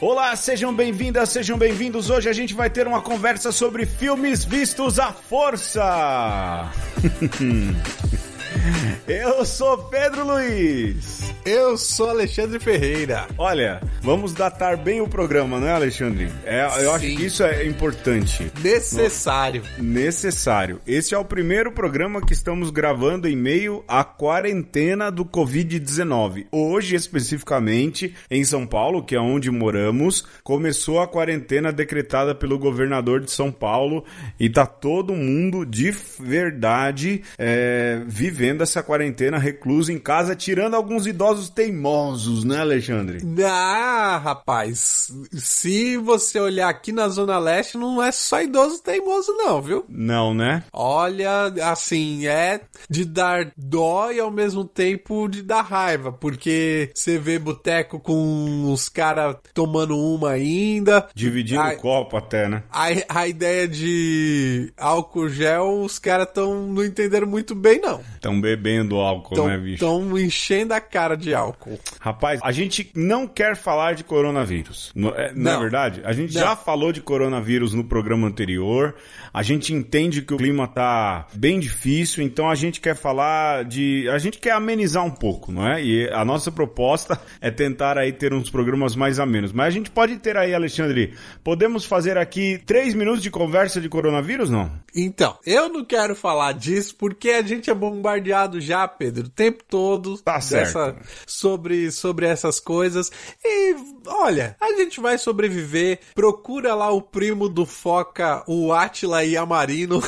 Olá, sejam bem-vindas, sejam bem-vindos. Hoje a gente vai ter uma conversa sobre filmes vistos à força. Eu sou Pedro Luiz. Eu sou Alexandre Ferreira. Olha, vamos datar bem o programa, não é, Alexandre? É, eu acho que isso é importante. Necessário. Necessário. Esse é o primeiro programa que estamos gravando em meio à quarentena do Covid-19. Hoje, especificamente, em São Paulo, que é onde moramos, começou a quarentena decretada pelo governador de São Paulo e tá todo mundo de verdade é, vivendo essa quarentena recluso em casa, tirando alguns idosos teimosos, né, Alexandre? Ah, rapaz, se você olhar aqui na Zona Leste, não é só idoso teimoso, não, viu? Não, né? Olha, assim, é de dar dó e ao mesmo tempo de dar raiva, porque você vê boteco com os caras tomando uma ainda. Dividindo o copo até, né? A, a ideia de álcool gel, os caras tão não entenderam muito bem, não. Estão bebendo álcool, tão, né, bicho? Estão enchendo a cara de álcool. Rapaz, a gente não quer falar de coronavírus. Não é, não. é verdade? A gente não. já falou de coronavírus no programa anterior. A gente entende que o clima tá bem difícil, então a gente quer falar de. A gente quer amenizar um pouco, não é? E a nossa proposta é tentar aí ter uns programas mais amenos. Mas a gente pode ter aí, Alexandre, podemos fazer aqui três minutos de conversa de coronavírus, não? Então, eu não quero falar disso porque a gente é bombardeado já, Pedro, o tempo todo tá dessa, sobre, sobre essas coisas. E olha, a gente vai sobreviver. Procura lá o primo do Foca, o Atila Yamarino,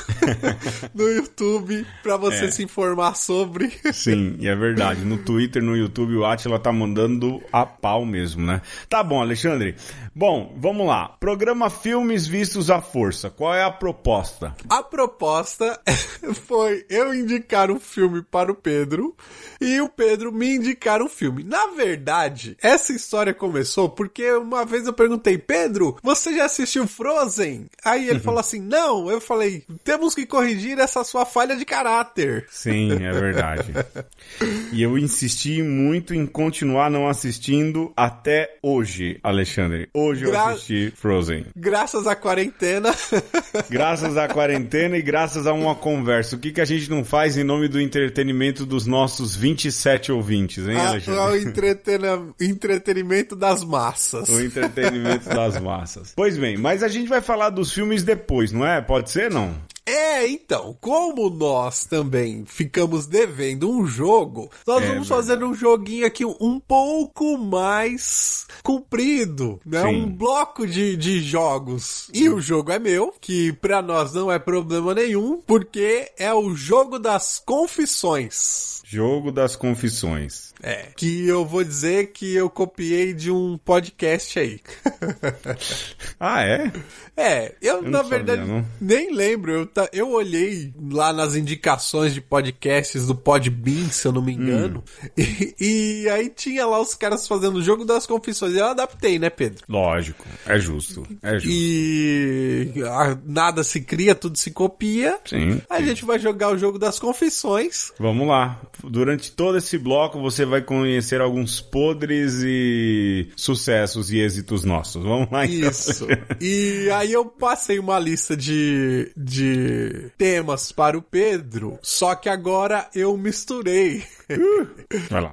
no YouTube pra você é. se informar sobre. Sim, e é verdade. No Twitter, no YouTube, o Atila tá mandando a pau mesmo, né? Tá bom, Alexandre. Bom, vamos lá. Programa Filmes Vistos à Força. Qual é a proposta? A proposta foi eu indicar um filme para o Pedro e o Pedro me indicar um filme. Na verdade, essa história começou porque uma vez eu perguntei, Pedro, você já assistiu Frozen? Aí ele falou assim, não. Eu falei, temos que corrigir essa sua falha de caráter. Sim, é verdade. e eu insisti muito em continuar não assistindo até hoje, Alexandre. Hoje Gra eu assisti Frozen. Graças à quarentena. graças à quarentena e graças a uma conversa. O que, que a gente não faz em nome do entretenimento dos nossos 27 ouvintes, hein, Alexandre? o entretena... entretenimento das massas. O entretenimento das massas. Pois bem, mas a gente vai falar dos filmes depois, não é? Pode ser, não? É, então, como nós também ficamos devendo um jogo, nós é, vamos fazer um joguinho aqui um pouco mais comprido, né? Sim. Um bloco de, de jogos. E o jogo é meu, que pra nós não é problema nenhum, porque é o jogo das confissões. Jogo das confissões. É. Que eu vou dizer que eu copiei de um podcast aí. ah, é? É, eu, eu na verdade sabia, nem lembro. Eu, tá, eu olhei lá nas indicações de podcasts do Podbean, se eu não me engano. Hum. E, e, aí tinha lá os caras fazendo o jogo das confissões. Eu adaptei, né, Pedro? Lógico, é justo. É justo. E nada se cria, tudo se copia. Sim. A sim. gente vai jogar o jogo das confissões. Vamos lá durante todo esse bloco você vai conhecer alguns podres e sucessos e êxitos nossos. Vamos lá então. Isso. e aí eu passei uma lista de, de temas para o Pedro, só que agora eu misturei.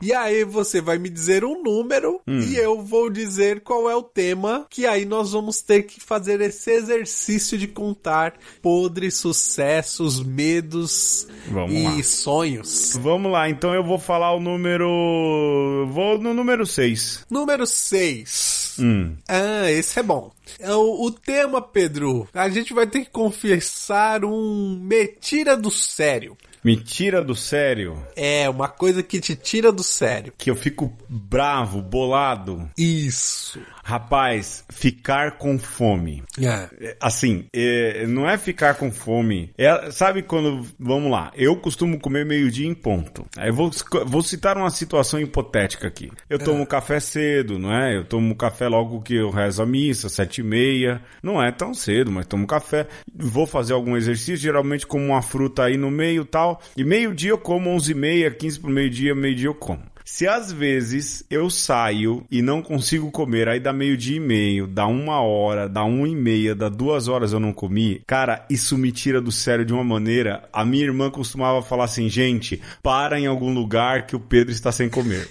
E aí você vai me dizer um número hum. e eu vou dizer qual é o tema, que aí nós vamos ter que fazer esse exercício de contar podres, sucessos, medos vamos e lá. sonhos. Vamos lá, então eu vou falar o número. Vou no número 6. Número 6. Hum. Ah, esse é bom. É o, o, tema, Pedro, a gente vai ter que confessar um mentira do sério. Me tira do sério. É, uma coisa que te tira do sério. Que eu fico bravo, bolado. Isso. Rapaz, ficar com fome. É. Assim, é, não é ficar com fome. É, sabe quando. Vamos lá, eu costumo comer meio-dia em ponto. Aí vou, vou citar uma situação hipotética aqui. Eu tomo é. café cedo, não é? Eu tomo café logo que eu rezo a missa, sete e meia. Não é tão cedo, mas tomo café. Vou fazer algum exercício, geralmente como uma fruta aí no meio tal. E meio-dia eu como onze e meia, quinze pro meio-dia, meio-dia eu como. Se às vezes eu saio e não consigo comer, aí dá meio-dia e meio, dá uma hora, dá uma e meia, dá duas horas eu não comi, cara, isso me tira do sério de uma maneira. A minha irmã costumava falar assim, gente, para em algum lugar que o Pedro está sem comer.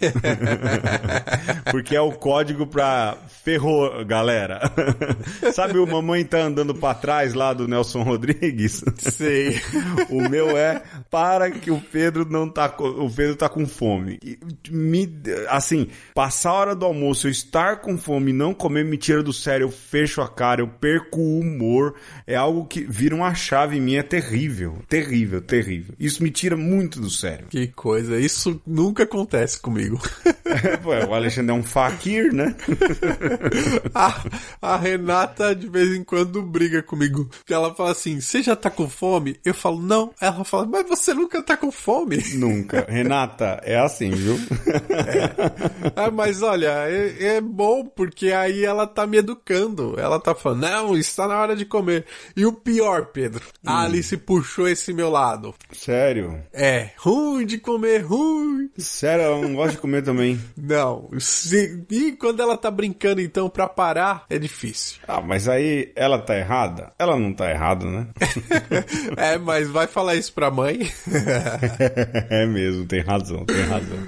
Porque é o código pra ferrou, galera. Sabe o mamãe tá andando para trás lá do Nelson Rodrigues? Sei. o meu é para que o Pedro não tá, o Pedro tá com fome me, assim, passar a hora do almoço, eu estar com fome e não comer me tira do sério, eu fecho a cara, eu perco o humor, é algo que vira uma chave em mim, é terrível, terrível, terrível. Isso me tira muito do sério. Que coisa, isso nunca acontece comigo. É, o Alexandre é um fakir, né? a, a Renata de vez em quando briga comigo, porque ela fala assim, você já tá com fome? Eu falo, não. Ela fala, mas você nunca tá com fome. Nunca. Renata, é assim, viu? É. Ah, mas olha, é, é, bom porque aí ela tá me educando. Ela tá falando, não, está na hora de comer. E o pior, Pedro, hum. a Alice puxou esse meu lado. Sério? É, ruim de comer, ruim. Sério, ela não gosta de comer também. Não. Se... E quando ela tá brincando, então, pra parar, é difícil. Ah, mas aí ela tá errada? Ela não tá errada, né? é, mas vai falar isso pra mãe? é mesmo, tem razão, tem razão.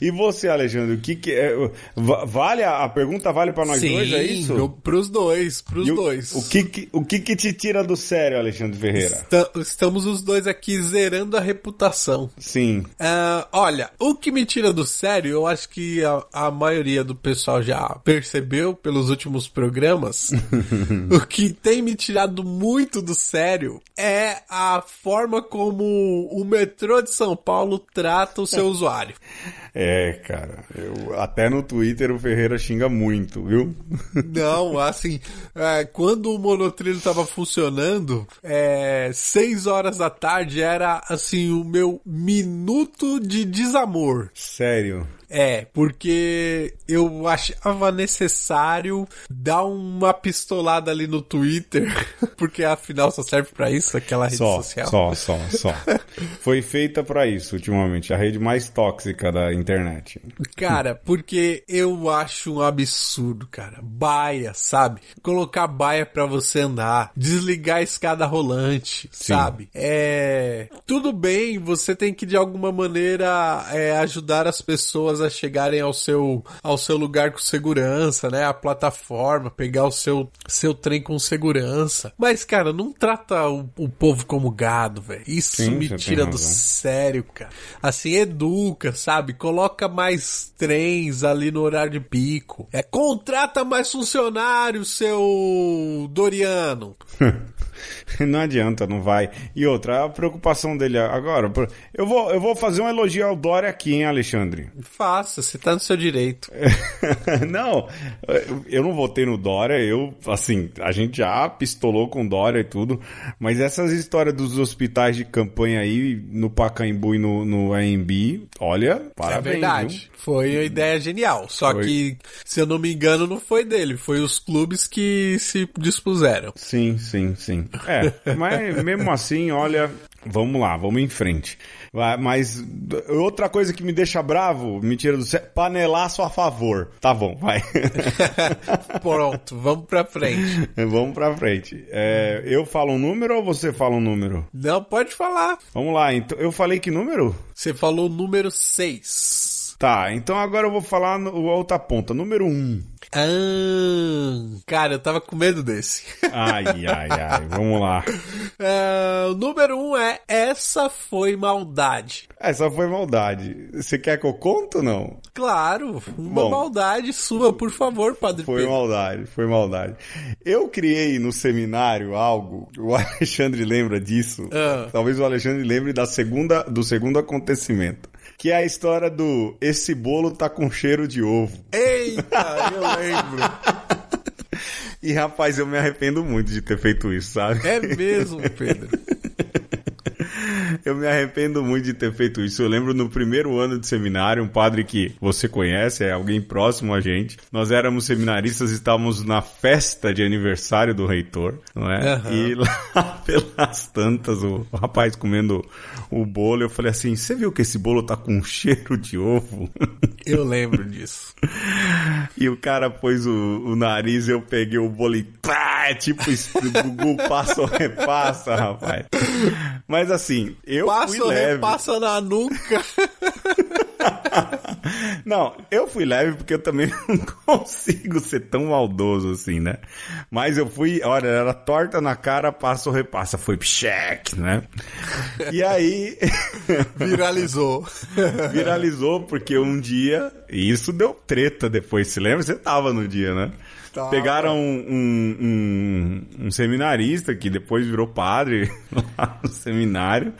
E você, Alexandre, o que que é, vale a, a pergunta vale para nós Sim, dois, é isso? Eu, pros dois, pros dois. O que que, o que que te tira do sério, Alexandre Ferreira? Estamos os dois aqui zerando a reputação. Sim. Uh, olha, o que me tira do sério, eu acho que a, a maioria do pessoal já percebeu pelos últimos programas. o que tem me tirado muito do sério é a forma como o metrô de São Paulo trata o seu usuário. É, cara. Eu, até no Twitter o Ferreira xinga muito, viu? Não, assim, é, quando o monotrilho tava funcionando, é, seis horas da tarde era, assim, o meu minuto de desamor. Sério? É, porque eu achava necessário dar uma pistolada ali no Twitter, porque afinal só serve para isso, aquela rede só, social. Só, só, só. Foi feita para isso ultimamente, a rede mais tóxica da internet. Cara, porque eu acho um absurdo, cara. Baia, sabe? Colocar baia para você andar, desligar a escada rolante, Sim. sabe? É. Tudo bem, você tem que de alguma maneira é, ajudar as pessoas pessoas a chegarem ao seu, ao seu lugar com segurança, né? A plataforma, pegar o seu, seu trem com segurança. Mas, cara, não trata o, o povo como gado, velho. Isso Sim, me tira do sério, cara. Assim, educa, sabe? Coloca mais trens ali no horário de pico. É, contrata mais funcionários, seu Doriano. não adianta, não vai. E outra, a preocupação dele agora. Eu vou, eu vou fazer um elogio ao Dória aqui, hein, Alexandre? Faça, você tá no seu direito. não, eu não votei no Dória, eu, assim, a gente já pistolou com Dória e tudo, mas essas histórias dos hospitais de campanha aí, no Pacaembu e no, no AMB, olha, parabéns. É verdade. Viu? Foi uma ideia genial. Só foi. que, se eu não me engano, não foi dele, foi os clubes que se dispuseram. Sim, sim, sim. É, mas mesmo assim, olha, vamos lá, vamos em frente. Mas outra coisa que me deixa bravo, me tira do céu, panelaço a favor. Tá bom, vai. Pronto, vamos pra frente. vamos pra frente. É, eu falo um número ou você fala um número? Não, pode falar. Vamos lá, então eu falei que número? Você falou número 6. Tá, então agora eu vou falar no, a outra ponta, número 1. Um. Ah, cara, eu tava com medo desse. Ai, ai, ai, vamos lá. É, o número 1 um é Essa Foi Maldade. Essa foi maldade. Você quer que eu conte ou não? Claro, uma Bom, maldade sua, por favor, Padre Foi Pedro. maldade, foi maldade. Eu criei no seminário algo, o Alexandre lembra disso. Ah. Talvez o Alexandre lembre da segunda, do segundo acontecimento que é a história do esse bolo tá com cheiro de ovo. Eita, eu lembro. E rapaz, eu me arrependo muito de ter feito isso, sabe? É mesmo, Pedro. Eu me arrependo muito de ter feito isso. Eu lembro no primeiro ano de seminário, um padre que você conhece, é alguém próximo a gente. Nós éramos seminaristas e estávamos na festa de aniversário do reitor, não é? Uhum. E lá pelas tantas, o rapaz comendo o bolo, eu falei assim: Você viu que esse bolo tá com cheiro de ovo? Eu lembro disso. E o cara pôs o, o nariz, eu peguei o bolo e pá, é tipo Gugu passa ou repassa, rapaz. Mas assim, eu passa fui leve. repassa na nuca. Não, eu fui leve porque eu também não consigo ser tão maldoso assim, né? Mas eu fui, olha, era torta na cara, passa ou repassa. Foi cheque, né? E aí. Viralizou. Viralizou porque um dia. E isso deu treta depois, se lembra? Você tava no dia, né? Tá. Pegaram um, um, um, seminarista que depois virou padre lá no seminário.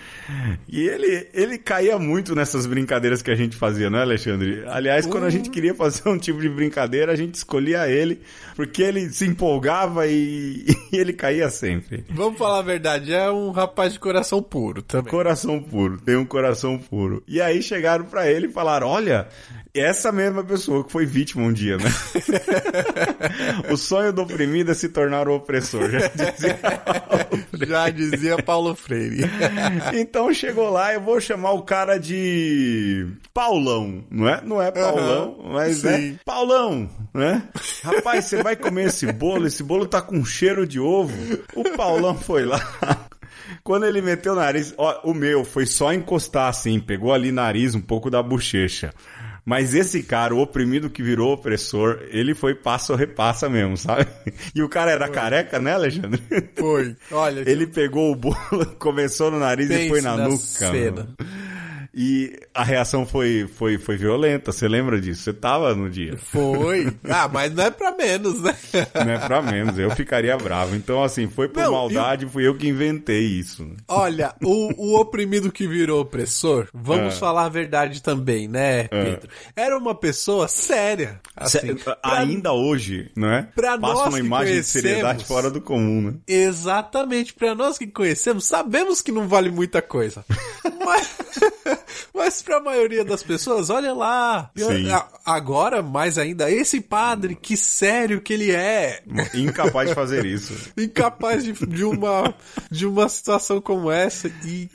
E ele, ele caía muito nessas brincadeiras que a gente fazia, não é, Alexandre? Aliás, quando a gente queria fazer um tipo de brincadeira, a gente escolhia ele, porque ele se empolgava e, e ele caía sempre. Vamos falar a verdade, é um rapaz de coração puro também. Coração puro, tem um coração puro. E aí chegaram para ele e falaram: Olha, essa mesma pessoa que foi vítima um dia, né? o sonho do oprimido é se tornar o opressor, já dizia Paulo Já dizia Paulo Freire. então chegou lá, eu vou chamar o cara de Paulão, não é? Não é Paulão, uhum, mas é sim. é Paulão, né? Rapaz, você vai comer esse bolo, esse bolo tá com cheiro de ovo. O Paulão foi lá. Quando ele meteu o nariz, ó, o meu foi só encostar assim, pegou ali nariz, um pouco da bochecha. Mas esse cara, o oprimido que virou opressor, ele foi passo ou repassa mesmo, sabe? E o cara era foi. careca, né, Alexandre? Foi. Olha. Ele pegou o bolo, começou no nariz e foi na, na nuca. Cena. E a reação foi, foi, foi violenta, você lembra disso? Você tava no dia. Foi. Ah, mas não é pra menos, né? Não é pra menos, eu ficaria bravo. Então, assim, foi por não, maldade, eu... fui eu que inventei isso. Olha, o, o oprimido que virou opressor, vamos é. falar a verdade também, né, é. Pedro? É. Era uma pessoa séria. Assim, pra... Ainda hoje, não é? Pra Passa nós uma imagem de seriedade fora do comum, né? Exatamente. Pra nós que conhecemos, sabemos que não vale muita coisa. mas... Mas pra maioria das pessoas, olha lá. Eu, agora, mais ainda, esse padre, que sério que ele é. Incapaz de fazer isso. Incapaz de, de, uma, de uma situação como essa e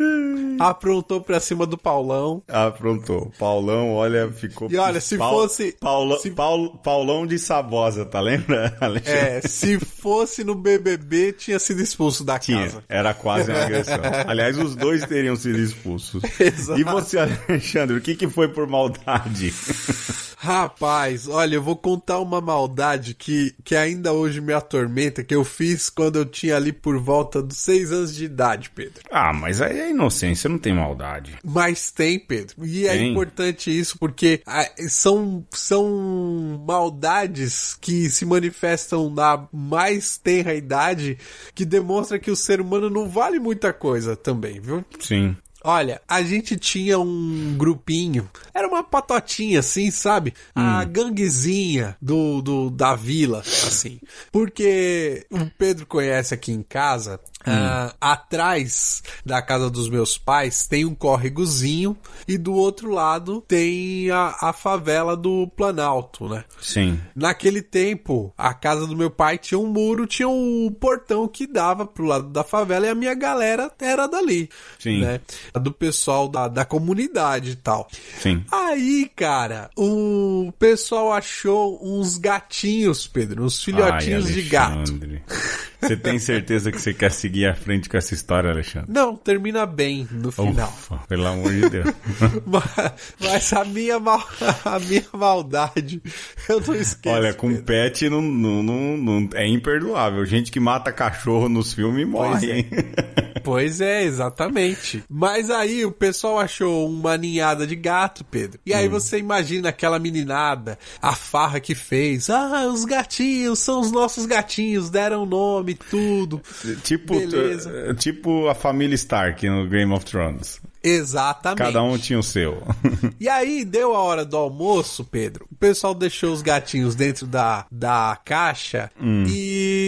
aprontou pra cima do Paulão. Aprontou. Paulão, olha, ficou. E olha, se fosse. Paula, se... Paul, Paulão de Sabosa, tá lembra, Alexandre? É, se fosse no BBB, tinha sido expulso da tinha. casa. Era quase uma agressão. Aliás, os dois teriam sido expulsos. Exato. E você, Alexandre, o que, que foi por maldade? Rapaz, olha, eu vou contar uma maldade que, que ainda hoje me atormenta, que eu fiz quando eu tinha ali por volta dos seis anos de idade, Pedro. Ah, mas aí é inocência, não tem maldade. Mas tem, Pedro. E é tem. é importante isso porque ah, são, são maldades que se manifestam na mais tenra idade que demonstra que o ser humano não vale muita coisa também, viu? Sim. Olha, a gente tinha um grupinho, era uma patotinha assim, sabe? A hum. ganguezinha do, do da vila, assim. Porque o Pedro conhece aqui em casa Uh, atrás da casa dos meus pais tem um córregozinho e do outro lado tem a, a favela do Planalto, né? Sim. Naquele tempo, a casa do meu pai tinha um muro, tinha um portão que dava pro lado da favela e a minha galera era dali. Sim. Né? Do pessoal da, da comunidade e tal. Sim. Aí, cara, o pessoal achou uns gatinhos, Pedro, uns filhotinhos Ai, de gato. Você tem certeza que você quer seguir à frente com essa história, Alexandre? Não, termina bem no final. Ufa, pelo amor de Deus. mas, mas, a, minha mal, a minha maldade, eu não esqueço. Olha, com Pedro. pet não, não, não, não, é imperdoável. Gente que mata cachorro nos filmes morre, pois é. hein? Pois é, exatamente. Mas aí o pessoal achou uma ninhada de gato, Pedro. E aí hum. você imagina aquela meninada, a farra que fez. Ah, os gatinhos são os nossos gatinhos, deram nome tudo. Tipo, Beleza. tipo a família Stark no Game of Thrones. Exatamente. Cada um tinha o seu. e aí, deu a hora do almoço, Pedro. O pessoal deixou os gatinhos dentro da, da caixa hum. e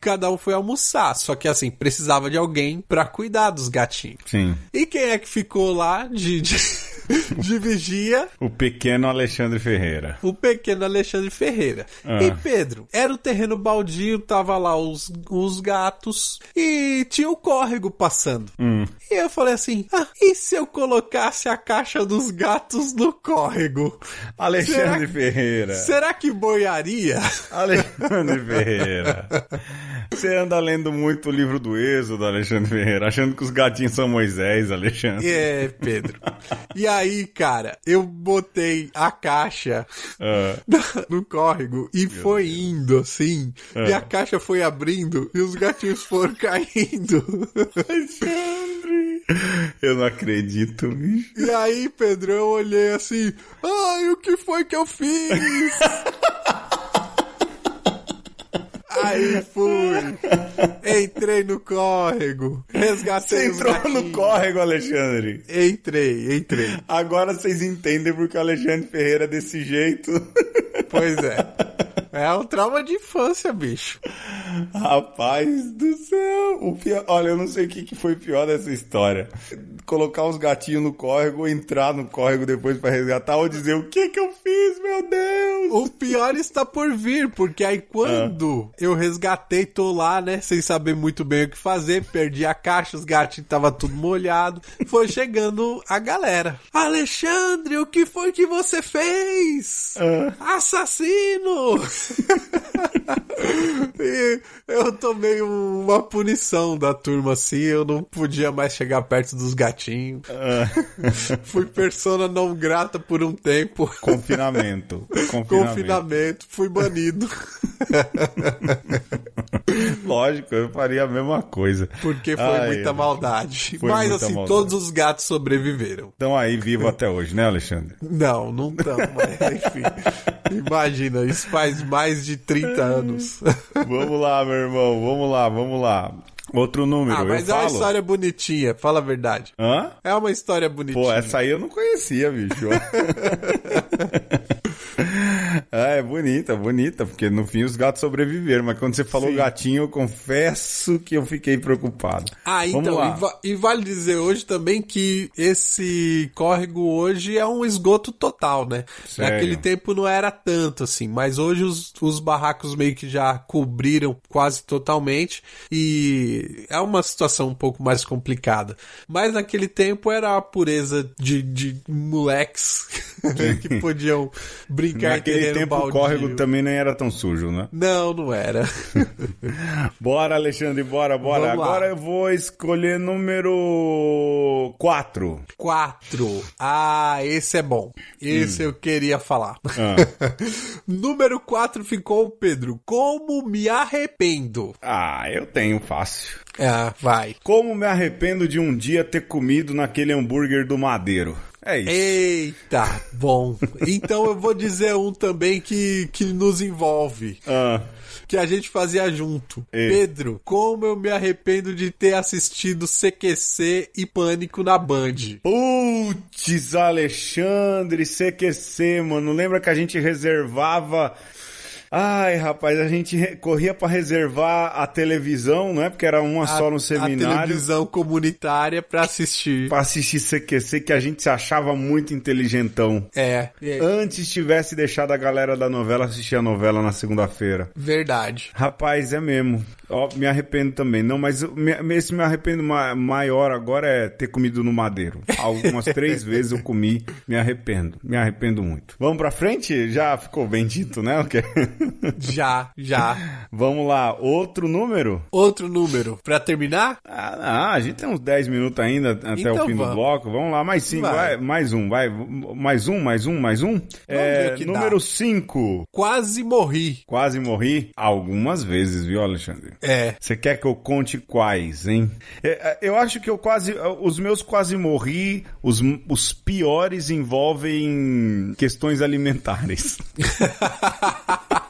cada um foi almoçar. Só que assim, precisava de alguém para cuidar dos gatinhos. Sim. E quem é que ficou lá de... de... de vigia. O pequeno Alexandre Ferreira. O pequeno Alexandre Ferreira. Ah. E Pedro, era o terreno baldio, tava lá os, os gatos e tinha o córrego passando. Hum. E eu falei assim: ah, e se eu colocasse a caixa dos gatos no córrego? Alexandre será, Ferreira. Será que boiaria? Alexandre Ferreira. Você anda lendo muito o livro do Êxodo, Alexandre Ferreira, achando que os gatinhos são Moisés, Alexandre. É, Pedro. E aí, cara, eu botei a caixa uh. no córrego e Meu foi Deus. indo assim. Uh. E a caixa foi abrindo e os gatinhos foram caindo. Alexandre! Eu não acredito, bicho. E aí, Pedro, eu olhei assim. Ai, o que foi que eu fiz? Aí fui. Entrei no córrego. Resgatei Você entrou no córrego, Alexandre? Entrei, entrei. Agora vocês entendem porque o Alexandre Ferreira é desse jeito. Pois é. É um trauma de infância, bicho. Rapaz do céu. O pior, olha, eu não sei o que, que foi pior dessa história. Colocar os gatinhos no córrego, entrar no córrego depois para resgatar ou dizer o que que eu fiz, meu Deus. O pior está por vir, porque aí quando ah. eu resgatei, tô lá, né, sem saber muito bem o que fazer, perdi a caixa, os gatinhos tava tudo molhado. Foi chegando a galera. Alexandre, o que foi que você fez? Ah. Assassino! e eu tomei uma punição da turma assim, eu não podia mais chegar perto dos gatinhos. Uh. Fui persona não grata por um tempo. Confinamento. Confinamento. Confinamento. Fui banido. Lógico, eu faria a mesma coisa. Porque foi Ai, muita maldade. Foi Mas muita assim, maldade. todos os gatos sobreviveram. Estão aí vivos até hoje, né, Alexandre? Não, não estão, mas enfim. Imagina, isso faz mais de 30 anos. vamos lá, meu irmão, vamos lá, vamos lá. Outro número, ah, mas é uma história bonitinha, fala a verdade. Hã? É uma história bonitinha. Pô, essa aí eu não conhecia, bicho. ah, é bonita, bonita, porque no fim os gatos sobreviveram, mas quando você falou Sim. gatinho, eu confesso que eu fiquei preocupado. Ah, Vamos então, lá. E, va e, vale dizer hoje também que esse córrego hoje é um esgoto total, né? Sério? Naquele tempo não era tanto assim, mas hoje os, os barracos meio que já cobriram quase totalmente e é uma situação um pouco mais complicada. Mas naquele tempo era a pureza de, de moleques que podiam brincar Naquele tempo o córrego também nem era tão sujo, né? Não, não era. bora, Alexandre, bora, bora. Agora eu vou escolher número 4. 4. Ah, esse é bom. Esse hum. eu queria falar. Ah. número 4 ficou, Pedro. Como me arrependo? Ah, eu tenho fácil. Ah, vai. Como me arrependo de um dia ter comido naquele hambúrguer do Madeiro? É isso. Eita, bom. Então eu vou dizer um também que, que nos envolve. Ah. Que a gente fazia junto. Pedro, como eu me arrependo de ter assistido CQC e Pânico na Band. Putz, Alexandre, CQC, mano. Lembra que a gente reservava Ai, rapaz, a gente corria para reservar a televisão, não é? Porque era uma a, só no seminário. A televisão comunitária para assistir. Para assistir CQC, que a gente se achava muito inteligentão. É, é. Antes tivesse deixado a galera da novela assistir a novela na segunda-feira. Verdade. Rapaz, é mesmo. Ó, me arrependo também. Não, mas esse me arrependo maior agora é ter comido no madeiro. Algumas três vezes eu comi, me arrependo. Me arrependo muito. Vamos pra frente? Já ficou bem dito, né? Okay. Já, já. Vamos lá, outro número? Outro número. Pra terminar? Ah, a gente tem uns 10 minutos ainda até então o fim vamos. do bloco. Vamos lá, mais cinco, vai. vai. mais um, vai. Mais um, mais um, mais um. É, número 5. Quase morri. Quase morri algumas vezes, viu, Alexandre? É. Você quer que eu conte quais, hein? É, é, eu acho que eu quase. Os meus quase morri, os, os piores envolvem questões alimentares.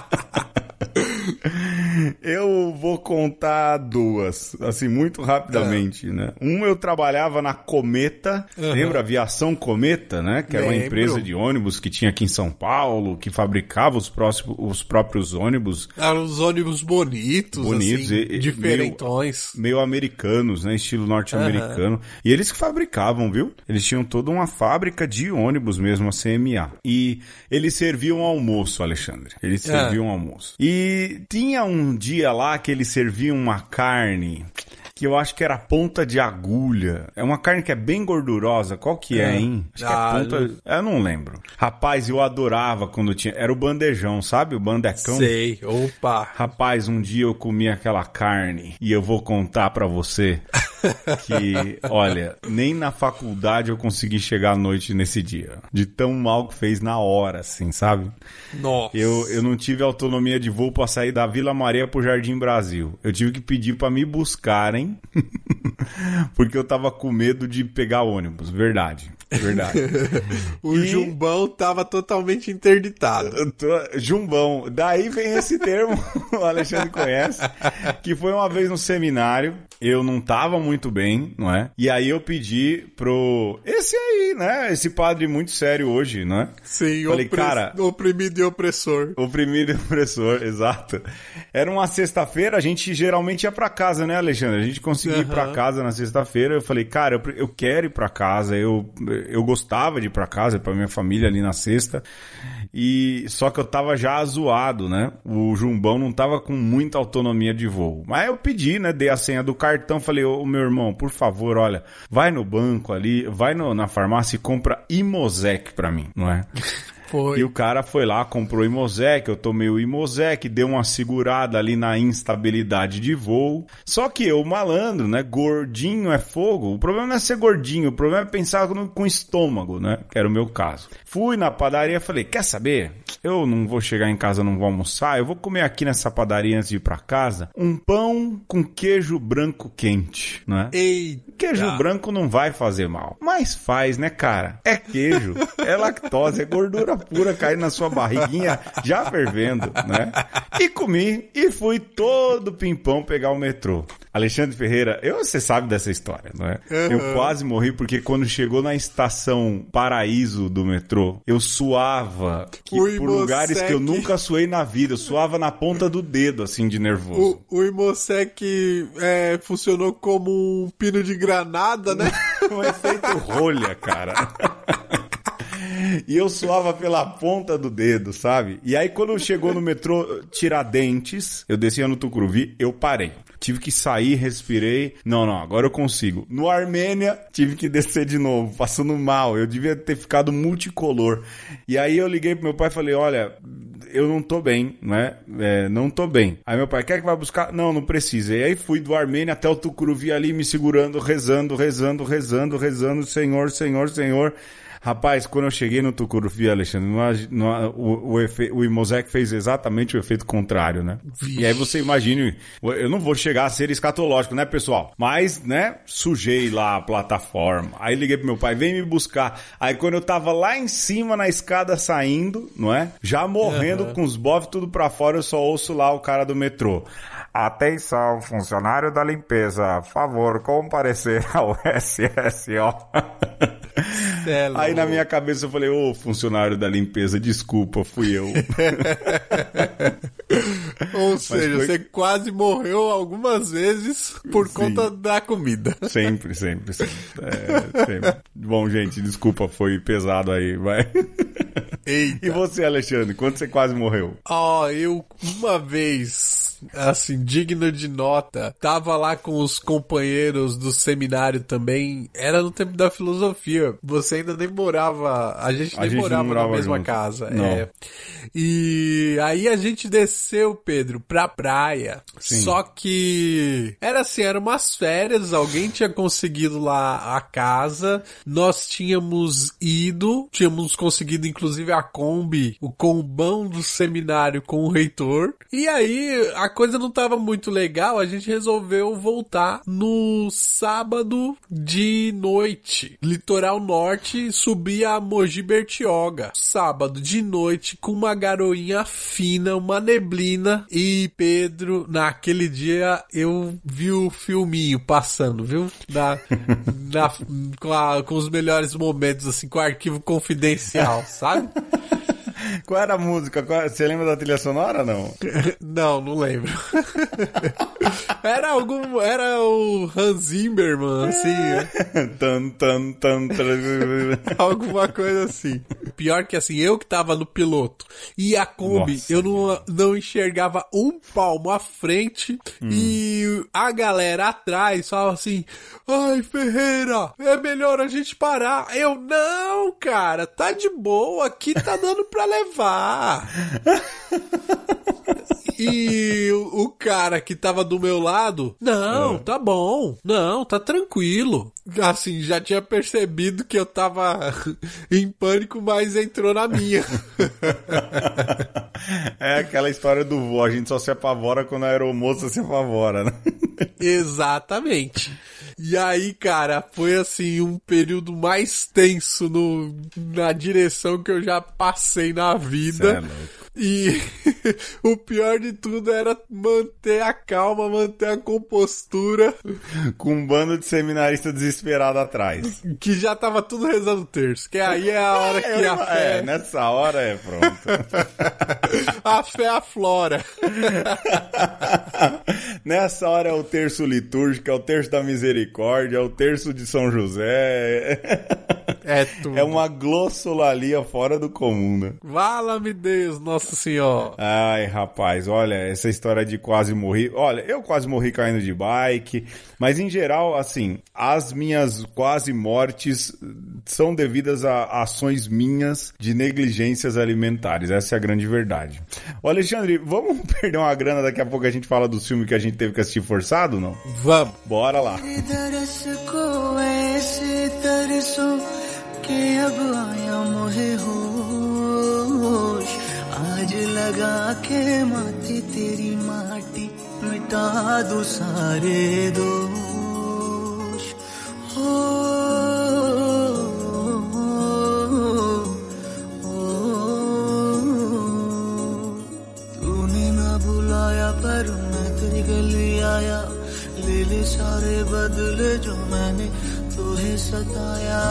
Eu vou contar duas, assim, muito rapidamente, é. né? Uma eu trabalhava na Cometa, uhum. lembra a Aviação Cometa, né? Que era uma empresa de ônibus que tinha aqui em São Paulo, que fabricava os, próximos, os próprios ônibus. Eram os ônibus bonitos, bonitos assim, e, diferentões. Meio, meio, americanos, né? Estilo norte-americano. Uhum. E eles que fabricavam, viu? Eles tinham toda uma fábrica de ônibus mesmo, a CMA. E eles serviam almoço, Alexandre. Eles é. serviam almoço. E tinha um dia lá que eles serviam uma carne que eu acho que era ponta de agulha. É uma carne que é bem gordurosa. Qual que é, é. hein? Acho que é ah, ponta. Eu... eu não lembro. Rapaz, eu adorava quando tinha. Era o bandejão, sabe? O bandecão. Sei. Opa. Rapaz, um dia eu comi aquela carne e eu vou contar para você. que, olha, nem na faculdade eu consegui chegar à noite nesse dia. De tão mal que fez na hora, assim, sabe? Nossa. Eu, eu não tive autonomia de voo para sair da Vila Maria pro Jardim Brasil. Eu tive que pedir para me buscarem, porque eu tava com medo de pegar ônibus, verdade. Verdade. o e... Jumbão tava totalmente interditado. Tô... Jumbão. Daí vem esse termo, o Alexandre conhece, que foi uma vez no seminário, eu não tava muito bem, não é? E aí eu pedi pro. Esse aí, né? Esse padre muito sério hoje, não é? Sim, Falei, opre... cara. Oprimido e opressor. Oprimido e opressor, exato. Era uma sexta-feira, a gente geralmente ia pra casa, né, Alexandre? A gente conseguia uhum. ir pra casa na sexta-feira. Eu falei, cara, eu, eu quero ir pra casa, eu eu gostava de ir para casa, para minha família ali na sexta. E só que eu tava já zoado, né? O Jumbão não tava com muita autonomia de voo. Mas eu pedi, né? Dei a senha do cartão, falei: "Ô meu irmão, por favor, olha, vai no banco ali, vai no, na farmácia e compra Imosec para mim, não é?" Foi. E o cara foi lá, comprou Imosec, eu tomei o Imosec, deu uma segurada ali na instabilidade de voo. Só que eu, malandro, né? Gordinho é fogo. O problema não é ser gordinho, o problema é pensar com, com estômago, né? Que era o meu caso. Fui na padaria e falei, quer saber? Eu não vou chegar em casa, não vou almoçar, eu vou comer aqui nessa padaria antes de ir pra casa um pão com queijo branco quente, né? Eita! Queijo branco não vai fazer mal. Mas faz, né, cara? É queijo, é lactose, é gordura pura cair na sua barriguinha já fervendo, né? E comi e fui todo pimpão pegar o metrô. Alexandre Ferreira, eu, você sabe dessa história, não é? Uhum. Eu quase morri porque quando chegou na estação Paraíso do metrô, eu suava que, por lugares que eu nunca suei na vida. Eu suava na ponta do dedo, assim, de nervoso. O, o Imosec é, funcionou como um pino de granada, né? um efeito rolha, cara. E eu suava pela ponta do dedo, sabe? E aí, quando chegou no metrô Tiradentes, eu descia no Tucuruvi, eu parei. Tive que sair, respirei. Não, não, agora eu consigo. No Armênia, tive que descer de novo, passando mal. Eu devia ter ficado multicolor. E aí eu liguei pro meu pai e falei: olha, eu não tô bem, né? É, não tô bem. Aí meu pai, quer que vai buscar? Não, não precisa. E aí fui do Armênia até o Tucuruvi ali, me segurando, rezando, rezando, rezando, rezando, Senhor, Senhor, Senhor. Rapaz, quando eu cheguei no Tucuruvi, Alexandre, no, no, o, o, efe, o Imosec fez exatamente o efeito contrário, né? Vixe. E aí você imagine, eu não vou chegar a ser escatológico, né, pessoal? Mas, né, sujei lá a plataforma. Aí liguei pro meu pai, vem me buscar. Aí quando eu tava lá em cima na escada saindo, não é? Já morrendo uhum. com os bofs tudo pra fora, eu só ouço lá o cara do metrô. Atenção, funcionário da limpeza, favor comparecer ao SSO. Aí na minha cabeça eu falei, ô oh, funcionário da limpeza, desculpa, fui eu. Ou seja, foi... você quase morreu algumas vezes por Sim. conta da comida. Sempre, sempre, sempre. É, sempre. Bom, gente, desculpa, foi pesado aí, vai. Eita. E você, Alexandre, quando você quase morreu? Ó, oh, eu uma vez, assim, digno de nota, tava lá com os companheiros do seminário também, era no tempo da filosofia. Você ainda nem morava, a gente a nem gente morava, morava, na mesma junto. casa. Não. É. E aí a gente desceu, Pedro, pra praia. Sim. Só que era assim, eram umas férias, alguém tinha conseguido lá a casa, nós tínhamos ido, tínhamos conseguido inclusive a a Kombi, o combão do seminário com o reitor. E aí a coisa não tava muito legal, a gente resolveu voltar no sábado de noite. Litoral Norte, subir a Mogi Bertioga. Sábado de noite com uma garoinha fina, uma neblina e Pedro, naquele dia eu vi o filminho passando, viu? Na, na, com, a, com os melhores momentos, assim, com o arquivo confidencial, sabe? Qual era a música? Você lembra da trilha sonora não? não, não lembro. era algum. Era o Hans Zimmerman, assim. tan, tan, tan, Alguma coisa assim. Pior que assim, eu que tava no piloto e a Kombi, Nossa, eu não, não enxergava um palmo à frente hum. e a galera atrás falava assim: Ai, Ferreira, é melhor a gente parar. Eu, não, cara, tá de boa, aqui tá dando pra levar. E o, cara que tava do meu lado, não, é. tá bom, não, tá tranquilo. Assim, já tinha percebido que eu tava em pânico, mas entrou na minha. é aquela história do vô, a gente só se apavora quando a aeromoça se apavora, né? Exatamente. E aí, cara, foi assim um período mais tenso no, na direção que eu já passei na vida. É e o pior de tudo era manter a calma, manter a compostura. Com um bando de seminarista desesperado atrás. Que já tava tudo rezando terço. Que aí é a hora que a fé. É, nessa hora é pronto. a fé aflora. nessa hora é o terço litúrgico, é o terço da misericórdia, é o terço de São José. É tudo. É uma glossolalia fora do comum, né? Vala-me Deus, nossa senhora. Ai, rapaz, olha, essa história de quase morrer. Olha, eu quase morri caindo de bike, mas em geral, assim, as minhas quase mortes são devidas a ações minhas de negligências alimentares. Essa é a grande verdade. Ô, Alexandre, vamos perder uma grana daqui a pouco a gente fala do filme que a gente teve que assistir forçado, não? Vamos. Bora lá. लगा के माथे तेरी माटी मिटा दो सारे दोष। हो तूने ना बुलाया, पर मैं तेरी गली आया। ले ले सारे बदले जो मैंने तुहे सताया।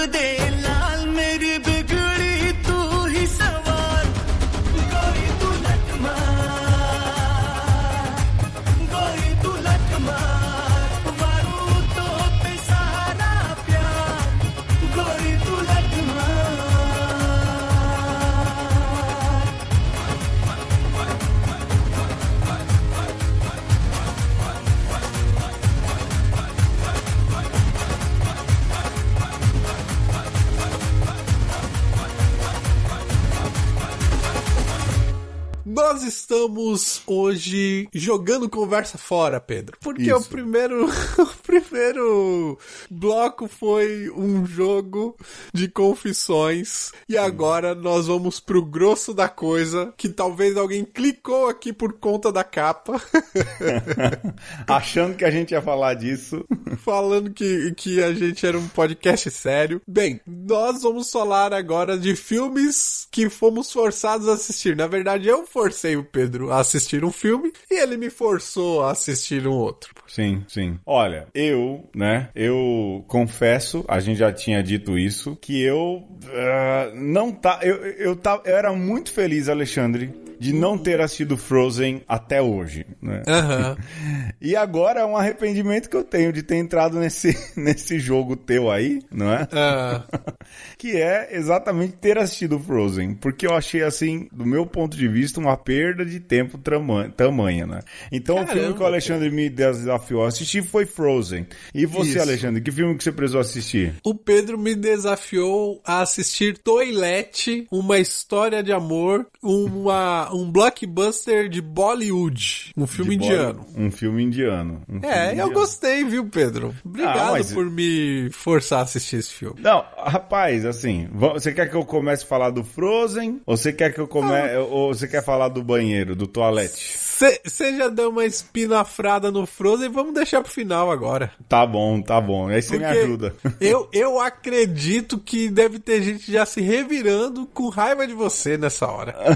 you did estamos hoje jogando conversa fora, Pedro. Porque Isso. o primeiro, o primeiro bloco foi um jogo de confissões e agora nós vamos pro grosso da coisa, que talvez alguém clicou aqui por conta da capa, Achando que a gente ia falar disso. falando que, que a gente era um podcast sério. Bem, nós vamos falar agora de filmes que fomos forçados a assistir. Na verdade, eu forcei o Pedro a assistir um filme e ele me forçou a assistir um outro. Sim, sim. Olha, eu, né, eu confesso, a gente já tinha dito isso, que eu ah, não tá, eu, eu, tá, eu era muito feliz, Alexandre, de não ter assistido Frozen até hoje, né? Aham. E agora é um arrependimento que eu tenho de ter entrado nesse, nesse jogo teu aí, não é? Ah, que é exatamente ter assistido Frozen, porque eu achei assim, do meu ponto de vista, uma perda de tempo tamanha, né? Então o filme Caramba, que o Alexandre me desafiou a assistir foi Frozen. E você, Isso. Alexandre, que filme que você precisou assistir? o Pedro me desafiou a assistir Toilette, uma história de amor, uma, um blockbuster de Bollywood, um filme De indiano. Um filme indiano. Um É, filme eu indiano. gostei, viu, Pedro? Obrigado Ah, mas- por me forçar a assistir esse filme. Não, rapaz, assim, você quer que eu comece a falar do Frozen? Ou você quer que eu come... Ah. ou você quer falar do banheiro, do toalete? Você já deu uma espinafrada no Frozen, vamos deixar pro final agora. Tá bom, tá bom. Aí você me ajuda. Eu, eu acredito que deve ter gente já se revirando com raiva de você nessa hora.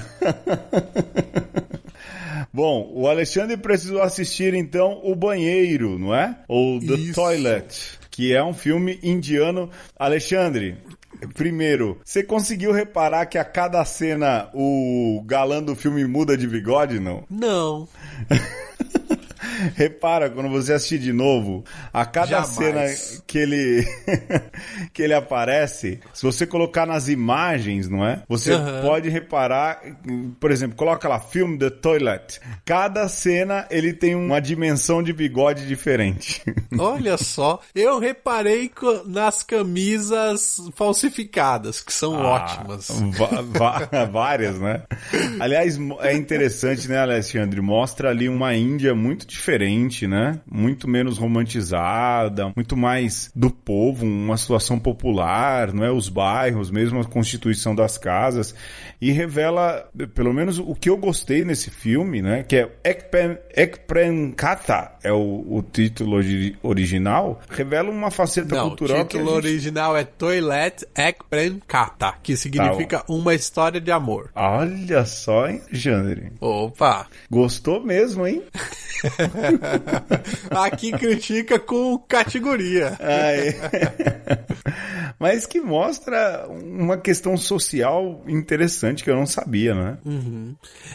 Bom, o Alexandre precisou assistir então O Banheiro, não é? Ou The Isso. Toilet, que é um filme indiano. Alexandre, primeiro, você conseguiu reparar que a cada cena o galã do filme muda de bigode, não? Não. Repara quando você assistir de novo, a cada Jamais. cena que ele que ele aparece, se você colocar nas imagens, não é? Você Aham. pode reparar, por exemplo, coloca lá filme The Toilet. Cada cena ele tem uma dimensão de bigode diferente. Olha só, eu reparei nas camisas falsificadas, que são ótimas. Va- va- várias, né? Aliás, é interessante, né, Alexandre? Mostra ali uma Índia muito diferente, né? Muito menos romantizada, muito mais do povo, uma situação popular, não é? Os bairros, mesmo a constituição das casas. E revela, pelo menos o que eu gostei nesse filme, né? Que é Ekpen, Ekprenkata, é o, o título ori- original, revela uma faceta Não, o cultural a título gente... original é Toilet Ekpren Kata, que significa uma história de amor. Olha só, hein, Alexandre? Opa! Gostou mesmo, hein? Aqui critica com categoria. Mas que mostra uma questão social interessante que eu não sabia, né?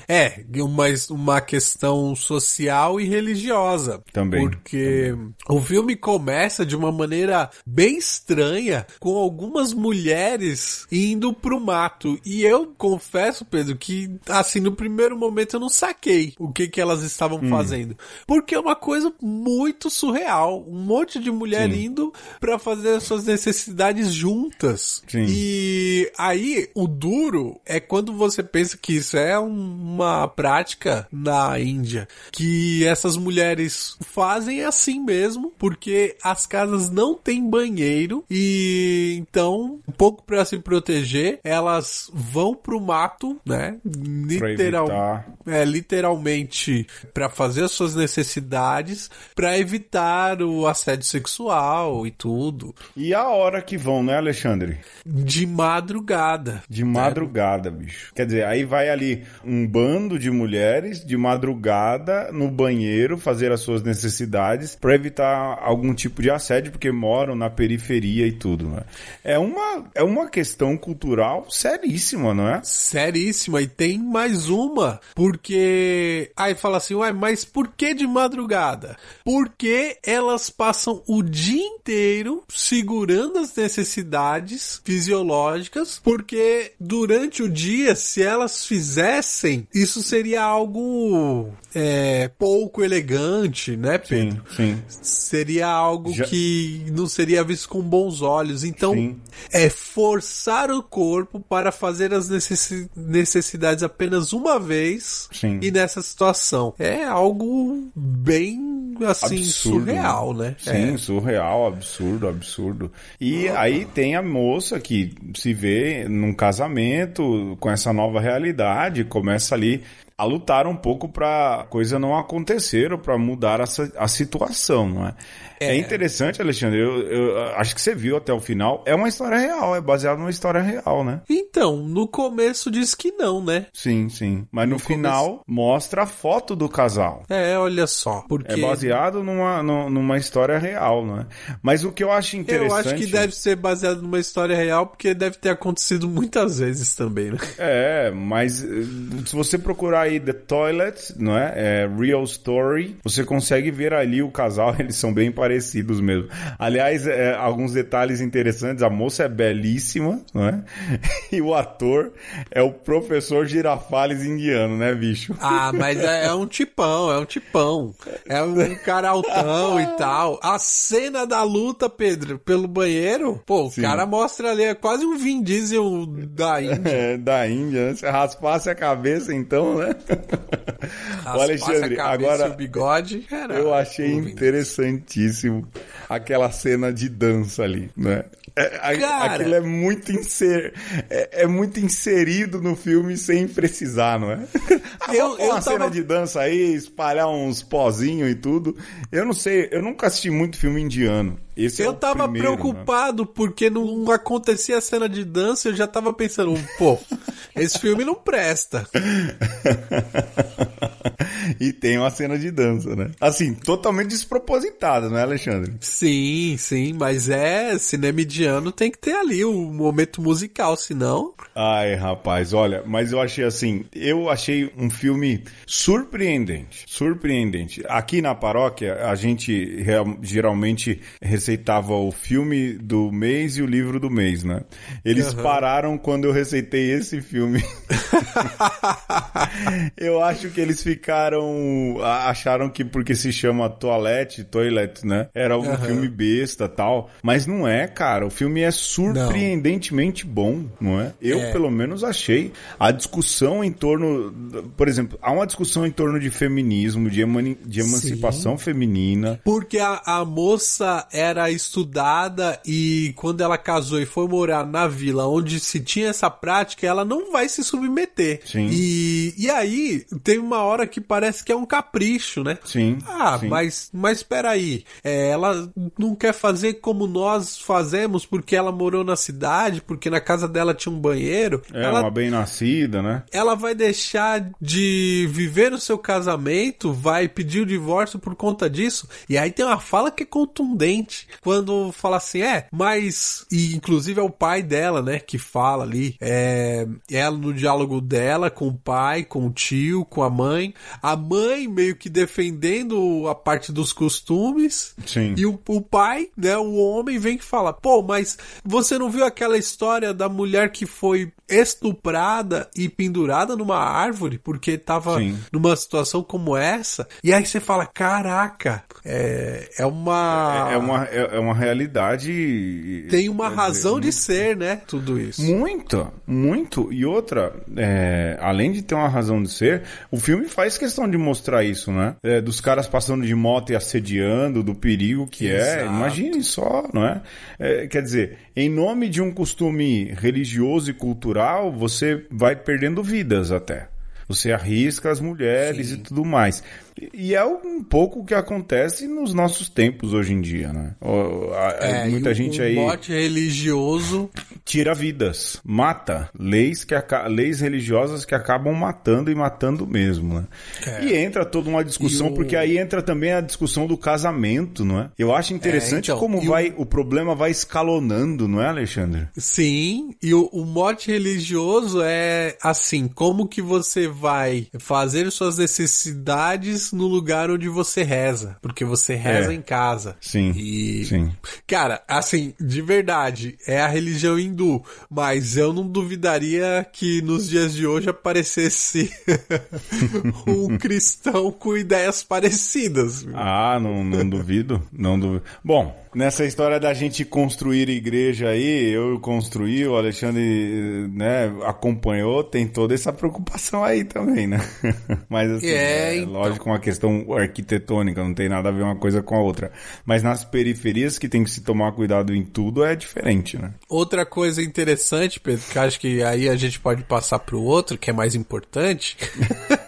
É, uma, uma questão social e religiosa. Também, Porque o filme começa de uma maneira bem estranha, com algumas mulheres indo pro mato. E eu confesso, Pedro, que assim, no primeiro momento eu não saquei o que, que elas estavam Hum. fazendo. Porque é uma coisa muito surreal. Um monte de mulher Sim. indo pra fazer as suas necessidades juntas. Sim. E aí, o duro é quando você pensa que isso é um- uma prática na Índia, que essas mulheres fazem assim mesmo, porque as casas não têm banheiro e então, um pouco para se proteger, elas vão pro mato, né? Literal, é literalmente para fazer as suas necessidades, para evitar o assédio sexual e tudo. E a hora que vão, né, Alexandre? De madrugada. De madrugada, bicho. Quer dizer, aí vai ali um bando de mulheres de madrugada no banheiro fazer as suas necessidades para evitar algum tipo de assédio, porque moram na periferia e tudo, né? É uma, é uma questão cultural seríssima, não é? Seríssima. E tem mais uma. Porque. Aí fala assim, ué, mas por que de madrugada? Porque elas passam o dia inteiro segurando as necessidades fisiológicas. Porque durante o dia, se elas fizessem, isso seria algo é, pouco elegante, né, Pedro? sim. Seria algo Já- que não seria visto com bons olhos. Então, Sim. é forçar o corpo para fazer as necessi- necessidades apenas uma vez Sim. e nessa situação. É algo bem, assim, Absurdo, surreal, né? Sim, É. surreal, absurdo, absurdo. E aí tem a moça que se vê num casamento com essa nova realidade, começa ali a lutar um pouco pra coisa não acontecer ou pra mudar essa, a situação, não é? É, interessante, Alexandre, eu, eu acho que você viu até o final, é uma história real, é baseado numa história real, né? Então, no começo diz que não, né? Sim, sim. Mas no, No final mostra a foto do casal. É, olha só. Porque É baseado numa, nu- numa história real, não é? Mas o que eu acho interessante... eu acho que deve ser baseado numa história real, porque deve ter acontecido muitas vezes também, né? É, mas eh, se você procurar aí The Toilet, não é? é? Real Story, você consegue ver ali o casal, eles são bem parecidos mesmo. Aliás, é, alguns detalhes interessantes, a moça é belíssima, não é? E o ator é o professor Girafales indiano, né, bicho? Ah, mas é, é um tipão, é um tipão. É um cara altão e tal. A cena da luta, Pedro, pelo banheiro, pô, o Sim. cara mostra ali, é quase um Vin Diesel da Índia. É, da Índia, né? Se raspasse a cabeça, então, né? o Alexandre, Raspasse a cabeça agora e o bigode. Era Eu achei interessantíssimo aquela cena de dança ali, né? É, Cara! Aquilo é muito, inser, é, é muito inserido no filme sem precisar, não é? Ah, Eu- eu uma tava- cena de dança aí, espalhar uns pozinhos e tudo. Eu não sei, eu nunca assisti muito filme indiano. Esse é Eu o tava primeiro, né? preocupado porque não acontecia a cena de dança, eu já tava pensando, pô, esse filme não presta. e tem uma cena de dança, né? Assim, totalmente despropositada, né, Alexandre? Sim, sim, mas é cinema indiano tem que ter ali o momento musical, senão. Ai, rapaz, olha, mas eu achei assim, eu achei um filme surpreendente, surpreendente. Aqui na paróquia, a gente geralmente receitava o filme do mês e o livro do mês, né? Eles pararam quando eu receitei esse filme. eu acho que eles ficaram, acharam que porque se chama Toilette, Toilet, né? Era um filme besta tal, mas não é, cara. O filme é surpreendentemente bom, não é? Eu, É. pelo menos, achei. A discussão em torno, por exemplo, há uma discussão em torno de feminismo, de, emani- de emancipação feminina. Porque a, a moça era estudada e quando ela casou e foi morar na vila onde se tinha essa prática, ela não vai se submeter. Sim. E, e aí, tem uma hora que parece que é um capricho, né? Sim. Ah, sim. mas, mas peraí, é, ela não quer fazer como nós fazemos porque ela morou na cidade, porque na casa dela tinha um banheiro. É ela, uma bem-nascida, né? ela vai deixar de viver o seu casamento, vai pedir o divórcio por conta disso. E aí tem uma fala que é contundente. Quando fala assim, é, mas. E inclusive é o pai dela, né, que fala ali. É, ela no diálogo dela com o pai, com o tio, com a mãe. A mãe meio que defendendo a parte dos costumes. Sim. E o, o pai, né, o homem vem que fala: pô, mas você não viu aquela história da mulher que foi estuprada e pendurada numa árvore porque tava Sim. numa situação como essa? E aí você fala: caraca, é, é uma. É uma, é, é uma realidade. Tem uma dizer, razão de ser, né? Tudo isso. Muito, muito. E outra, é, além de ter uma razão de ser, o filme faz questão de mostrar isso, né? É, dos caras passando de moto e assediando, do perigo que é. Exato. Imagine só, não é? É, Quer dizer, em nome de um costume religioso e cultural, você vai perdendo vidas até. você arrisca as mulheres e tudo mais. E é um pouco o que acontece nos nossos tempos hoje em dia, né? É, muita o- gente o aí mote religioso tira vidas, mata leis que leis religiosas que acabam matando e matando mesmo, né? É. E entra toda uma discussão o- porque aí entra também a discussão do casamento, não é? Eu acho interessante É, então, como e o- vai o problema vai escalonando, não é, Alexandre? Sim, e o, o mote religioso é assim, como que você vai fazer suas necessidades no lugar onde você reza, porque você reza É. em casa. Sim, E sim. cara, assim, de verdade, é a religião hindu, mas eu não duvidaria que nos dias de hoje aparecesse um cristão com ideias parecidas. Ah, não, não duvido, não duvido. Bom, nessa história da gente construir igreja aí, eu construí, o Alexandre, né, acompanhou, tem toda essa preocupação aí também, né? Mas assim, É, é, então. lógico uma questão arquitetônica, não tem nada a ver uma coisa com a outra. Mas nas periferias que tem que se tomar cuidado em tudo é diferente, né? Outra coisa interessante, Pedro, que acho que aí a gente pode passar pro outro, que é mais importante.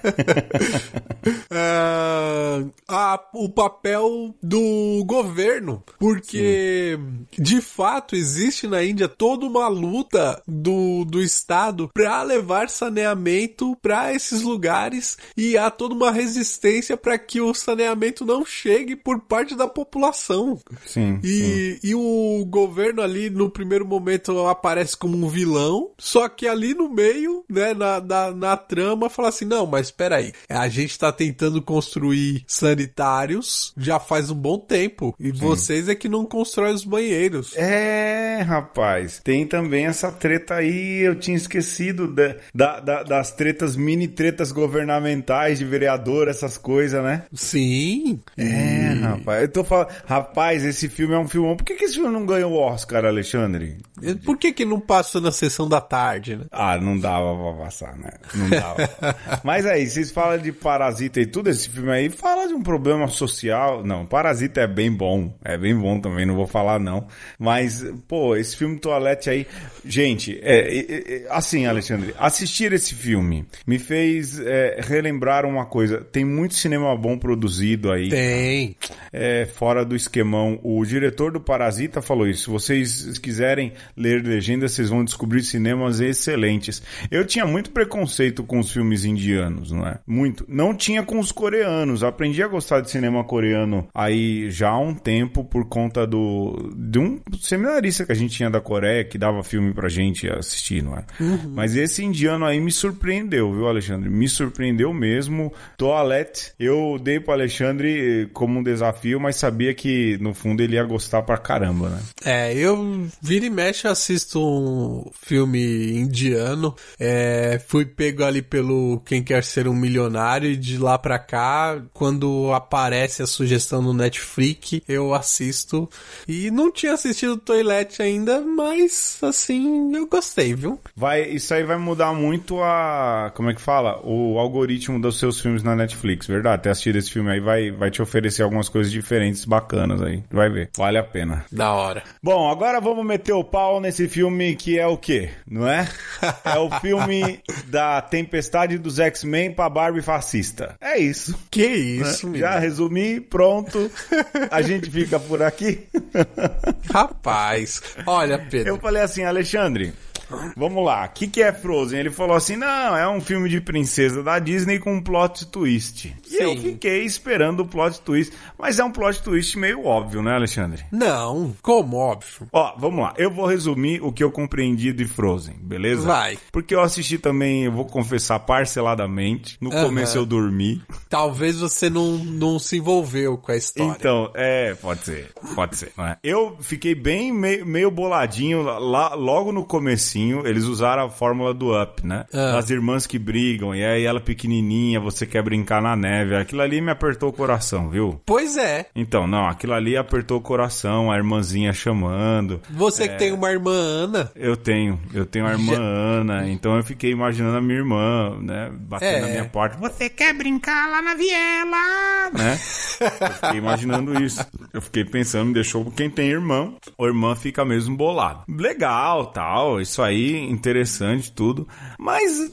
Ah, a- o papel do governo. Porque, de fato, existe na Índia toda uma luta do, do Estado para levar saneamento para esses lugares e há toda uma resistência para que o saneamento não chegue por parte da população. Sim. sim. E, e o governo ali, no primeiro momento, aparece como um vilão, só que ali no meio, né, na, na, na trama, fala assim, não, mas espera aí, a gente tá tentando construir sanitários já faz um bom tempo, e vocês é que não constroem os banheiros. É, rapaz, tem também essa treta aí, eu tinha esquecido da, da- da- das tretas, mini tretas governamentais de vereador, essas coisas, né? Sim. É, rapaz, eu tô falando, rapaz, esse filme é um filmão, por que, que esse filme não ganhou o Oscar, Alexandre? Por que que não passou na sessão da tarde, né? Ah, não dava pra passar, né? Não dava. Mas aí, vocês falam de Parasita e tudo, esse filme aí fala de um problema social. Não, Parasita é bem bom. É bem bom também, não vou falar não. Mas, pô, esse filme Toalete aí. Gente, é, é, é, assim, Alexandre, assistir esse filme me fez é, relembrar uma coisa. Tem muito cinema bom produzido aí Tem. é, fora do esquemão. O diretor do Parasita falou isso. Se vocês quiserem ler legendas, vocês vão descobrir cinemas excelentes. Eu tinha muito preconceito com os filmes indianos, não é? Muito. Não tinha com os coreanos. Aprendi a gostar de cinema coreano aí já há um tempo por conta do de um seminarista que a gente tinha da Coreia que dava filme pra gente assistir, não é? Mas esse indiano aí me surpreendeu, viu, Alexandre? Me surpreendeu mesmo. Toalete, eu dei pro Alexandre eh, como um desafio, mas sabia que no fundo ele ia gostar pra caramba, né? É, eu vira e mexe assisto um filme indiano. É, fui pego ali pelo Quem Quer Ser um Milionário e de lá pra cá, quando aparece a sugestão no Netflix, eu assisto. E não tinha assistido Toilette ainda, mas assim, eu gostei, viu? Vai, isso aí vai mudar muito a, como é que fala? O algoritmo dos seus filmes na Netflix, verdade? Ter assistido esse filme aí vai, vai te oferecer algumas coisas diferentes, bacanas aí. Vai ver. Vale a pena. Da hora. Bom, agora vamos meter o pau nesse filme que é o quê? Não é? É o filme da tempestade dos X-Men pra Barbie fascista. É isso. Que isso, Já menino. resumi, pronto. A gente fica por aqui. Rapaz. Olha, Pedro. Eu falei assim, Alexandre, vamos lá, o que, que é Frozen? Ele falou assim, não, é um filme de princesa da Disney com um plot twist. E eu Sim. fiquei esperando o plot twist, mas é um plot twist meio óbvio, né, Alexandre? Não, como óbvio. Ó, vamos lá. Eu vou resumir o que eu compreendi de Frozen, beleza? Vai. Porque eu assisti também, eu vou confessar parceladamente. No começo eu dormi. Talvez você não, não se envolveu com a história. Então, é, pode ser, pode ser. é? Eu fiquei bem meio, meio boladinho lá, logo no comecinho, eles usaram a fórmula do Up, né? Ah. As irmãs que brigam, e aí ela pequenininha, você quer brincar na neve. Aquilo ali me apertou o coração, viu? Pois é. Então, não, aquilo ali apertou o coração, a irmãzinha chamando. Você É. que tem uma irmã Ana. Eu tenho, eu tenho a irmã Ana, então eu fiquei imaginando a minha irmã, né, batendo É. na minha porta. Você quer brincar lá na viela? Né? Eu fiquei imaginando isso. Eu fiquei pensando, me deixou quem tem irmão, ou irmã fica mesmo bolado. Legal, tal, isso aí, interessante, tudo. Mas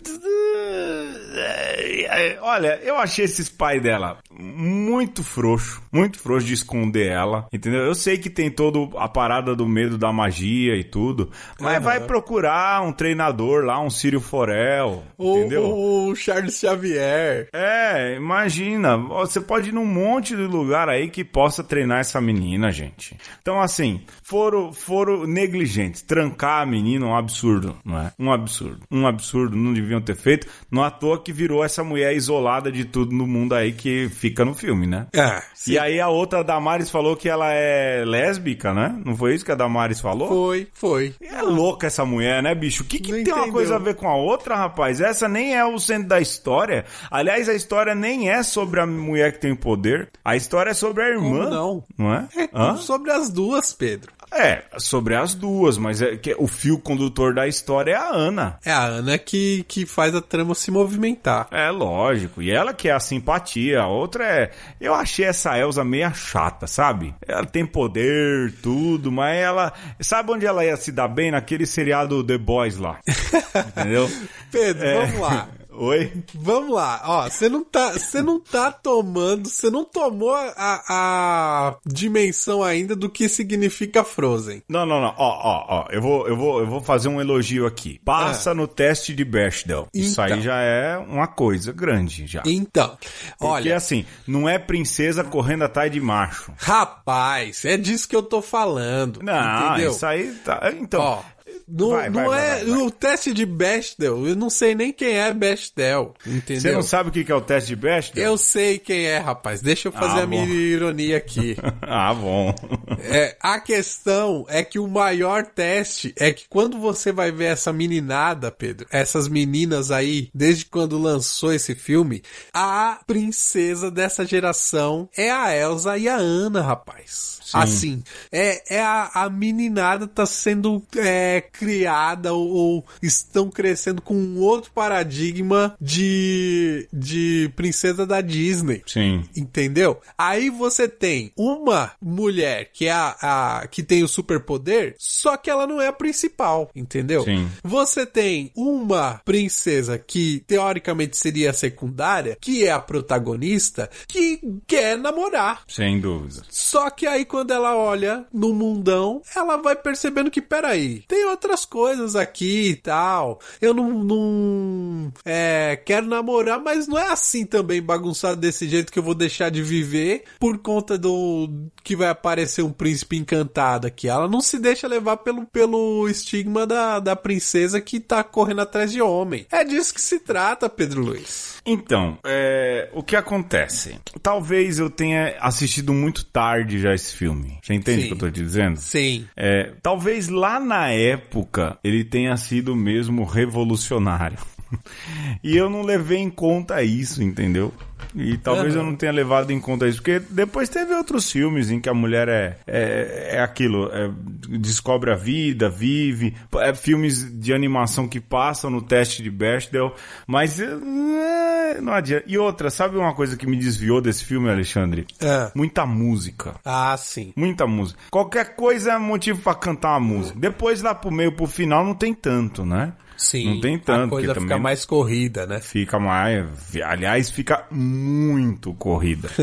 é, é, olha, eu achei esses pais dela muito frouxo, muito frouxo de esconder ela, entendeu? Eu sei que tem toda a parada do medo da magia e tudo, mas Aham. vai procurar um treinador lá, um Círio Forel, entendeu? O, o Charles Xavier. É, imagina, você pode ir num monte de lugar aí que possa treinar essa menina, gente. Então, assim, foram, foram negligentes. Trancar a menina é um absurdo, não é? Um absurdo. Um absurdo, não deviam ter feito. Não à toa que virou essa mulher isolada de tudo no mundo aí que fica no filme, né? É, E aí a outra Damares falou que ela é lésbica, né? Não foi isso que a Damares falou? foi, foi. É louca essa mulher, né, bicho? O que, que Não tem uma entendeu. coisa a ver com a outra, rapaz? Essa nem é o centro da história. Aliás, a história nem é sobre a mulher que tem poder. A história é sobre a irmã. Como não? Não é? É Hã? sobre as duas, Pedro. É, sobre as duas, mas é que o fio condutor da história é a Ana. É a Ana que, que faz a trama se movimentar. É lógico. E ela que é a simpatia. A outra é. Eu achei essa Elsa meia chata, sabe? Ela tem poder, tudo, mas ela. Sabe onde ela ia se dar bem? Naquele seriado The Boys lá. Entendeu? Pedro, É. vamos lá. Oi? Vamos lá, ó, você não tá, você não tá tomando, você não tomou a, a dimensão ainda do que significa Frozen. Não, não, não. Ó, ó, ó. Eu vou, eu vou, eu vou fazer um elogio aqui. Passa no teste de Bechdel. Isso aí Então. já é uma coisa grande já. Então, Porque olha, assim, não é princesa correndo atrás de macho. rapaz, é disso que eu tô falando. Não, entendeu? isso aí tá. Então. Ó, não, Vai, não vai, é vai, o teste de Bechdel, eu não sei nem quem é Bechdel, entendeu? Você não sabe o que é o teste de Bechdel? Eu sei quem é, rapaz. Deixa eu fazer Ah, a minha ironia aqui. ah, bom. É, a questão é que o maior teste é que quando você vai ver essa meninada, Pedro, essas meninas aí, desde quando lançou esse filme, a princesa dessa geração é a Elsa e a Ana, rapaz. Assim, é, é a, a meninada tá sendo é, criada ou, ou estão crescendo com um outro paradigma de, de princesa da Disney. Sim. Entendeu? Aí você tem uma mulher que é a, a- que tem o superpoder, só que ela não é a principal, entendeu? Sim. Você tem uma princesa que teoricamente seria a secundária, que é a protagonista, que quer namorar. Sem dúvida. Só que aí quando ela olha no mundão, ela vai percebendo que, peraí, tem outras coisas aqui e tal. Eu não, não é, quero namorar, mas não é assim também bagunçado desse jeito que eu vou deixar de viver por conta do que vai aparecer um príncipe encantado aqui. Ela não se deixa levar pelo, pelo estigma da, da princesa que tá correndo atrás de homem. É disso que se trata, Pedro Luiz. Então, é, o que acontece? Talvez eu tenha assistido muito tarde já esse filme. Você entende o que eu tô te dizendo? Sim. É, talvez lá na época ele tenha sido mesmo revolucionário. e eu não levei em conta isso, entendeu? E talvez Aham. eu não tenha levado em conta isso, porque depois teve outros filmes em que a mulher é, é, é aquilo, é, descobre a vida, vive, é, filmes de animação que passam no teste de Bechdel, mas é, não adianta. E outra, sabe uma coisa que me desviou desse filme, Alexandre? É. Muita música. Ah, sim. Muita música. Qualquer coisa é motivo pra cantar uma música. Depois lá pro meio, pro final, não tem tanto, né? Sim. Não tem tanto, A coisa fica mais corrida, né? Fica mais. Aliás, fica muito corrida.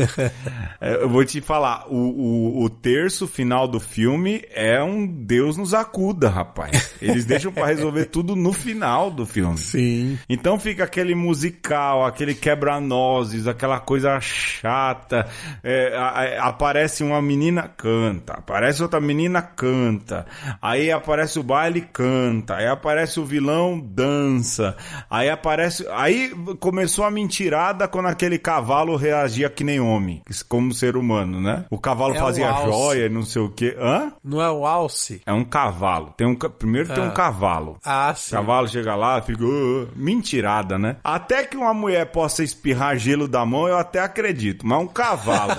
É, Eu vou te falar, o, o, o terço final do filme é um Deus nos acuda, rapaz. Eles deixam pra resolver tudo no final do filme. Sim. Então fica aquele musical, aquele quebra-nozes, aquela coisa chata. É, a- a- aparece uma menina, canta. Aparece outra menina, canta. Aí aparece o baile, canta. Aí aparece o vilão, dança. Aí aparece. Aí começou a mentirada quando aquele cavalo reagia que nem homem, como ser humano, né? O cavalo É o fazia alce. joia, não sei o quê. Hã? Não é o Alce? É um cavalo. Tem um, primeiro tem um cavalo. Ah, sim. O cavalo chega lá, fica. "Ah", mentirada, né? Até que uma mulher possa espirrar gelo da mão, eu até acredito. Mas um cavalo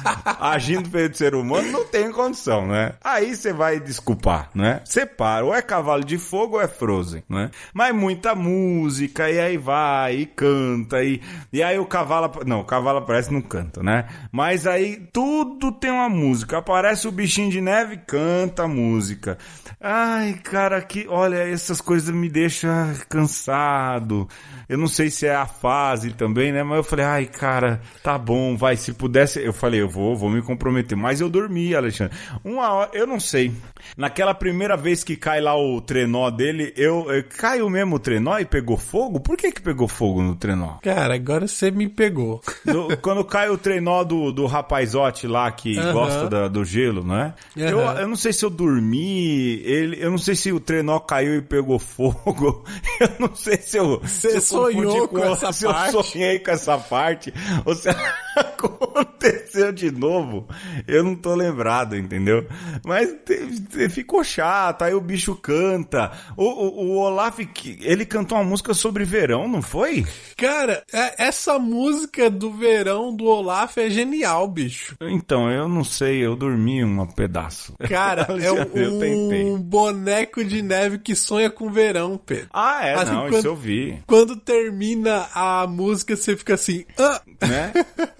agindo feito ser humano não tem condição, né? Aí você vai desculpar, né? Separa. Ou é cavalo de fogo ou é Frozen, né? Mas muita música, e aí vai, e canta, e, e aí o cavalo. Não, o cavalo aparece não canta, né? Mas aí tudo tem uma música. Aparece o bichinho de neve, canta a música. Ai, cara, que. Olha, essas coisas me deixam cansado. Eu não sei se é a fase também, né? Mas eu falei, ai, cara, tá bom, vai. Se pudesse. Eu falei, eu vou, vou me comprometer. Mas eu dormi, Alexandre. Uma hora, eu não sei. Naquela primeira vez que cai lá o trenó dele, eu, eu caiu mesmo o trenó e pegou fogo? Por que que pegou fogo no trenó? Cara, agora você me pegou. No- quando cai o trenó do, do rapazote lá que Aham. gosta da- do gelo, né? Eu, Aham. eu não sei se eu dormi, ele, eu não sei se o trenó caiu e pegou fogo. Eu não sei se eu. Você se eu sonhou com essa se parte? eu sonhei com essa parte. Ou se aconteceu de novo. Eu não tô lembrado, entendeu? Mas te- te- ficou chato, aí o bicho canta. O, o, o Olaf, ele cantou uma música sobre verão, não foi? Cara, é- essa música do verão do Olaf é genial, bicho. Então, eu não sei, eu dormi um pedaço. Cara, é tentei. um boneco de neve que sonha com verão, Pedro. Ah, é, Assim, não, quando- isso eu vi. Quando termina a música, você fica assim. "Ah, Né?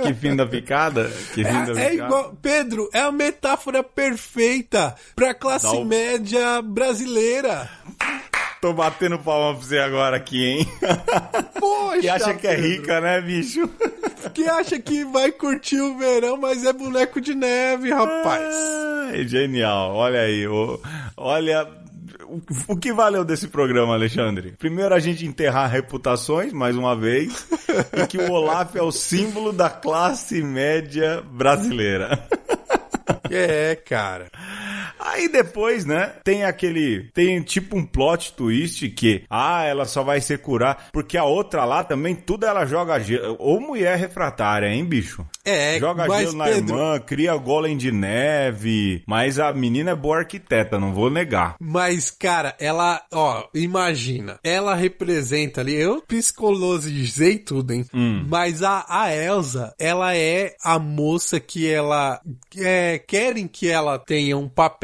que fim da picada? Que fim da É, é picada? igual. Pedro, é a metáfora perfeita pra classe Dá média brasileira. Tô batendo palma pra você agora aqui, hein? Poxa! E acha que é Pedro, rica, né, bicho? Que acha que vai curtir o verão, mas é boneco de neve, rapaz. Ai, genial. Olha aí. olha. O- que valeu desse programa, Alexandre? Primeiro, a gente enterrar reputações, mais uma vez, e que o Olaf é o símbolo da classe média brasileira. É, cara. Aí depois, né, tem aquele. Tem tipo um plot twist que, ah, ela só vai se curar. Porque a outra lá também, tudo ela joga gelo. Ou mulher refratária, hein, bicho? É, Joga gelo na Pedro, irmã, cria golem de neve. Mas a menina é boa arquiteta, não vou negar. Mas, cara, ela, ó, imagina, ela representa ali, eu psicologizei tudo, hein? Hum. Mas a, a Elsa, ela é a moça que ela, é, querem que ela tenha um papel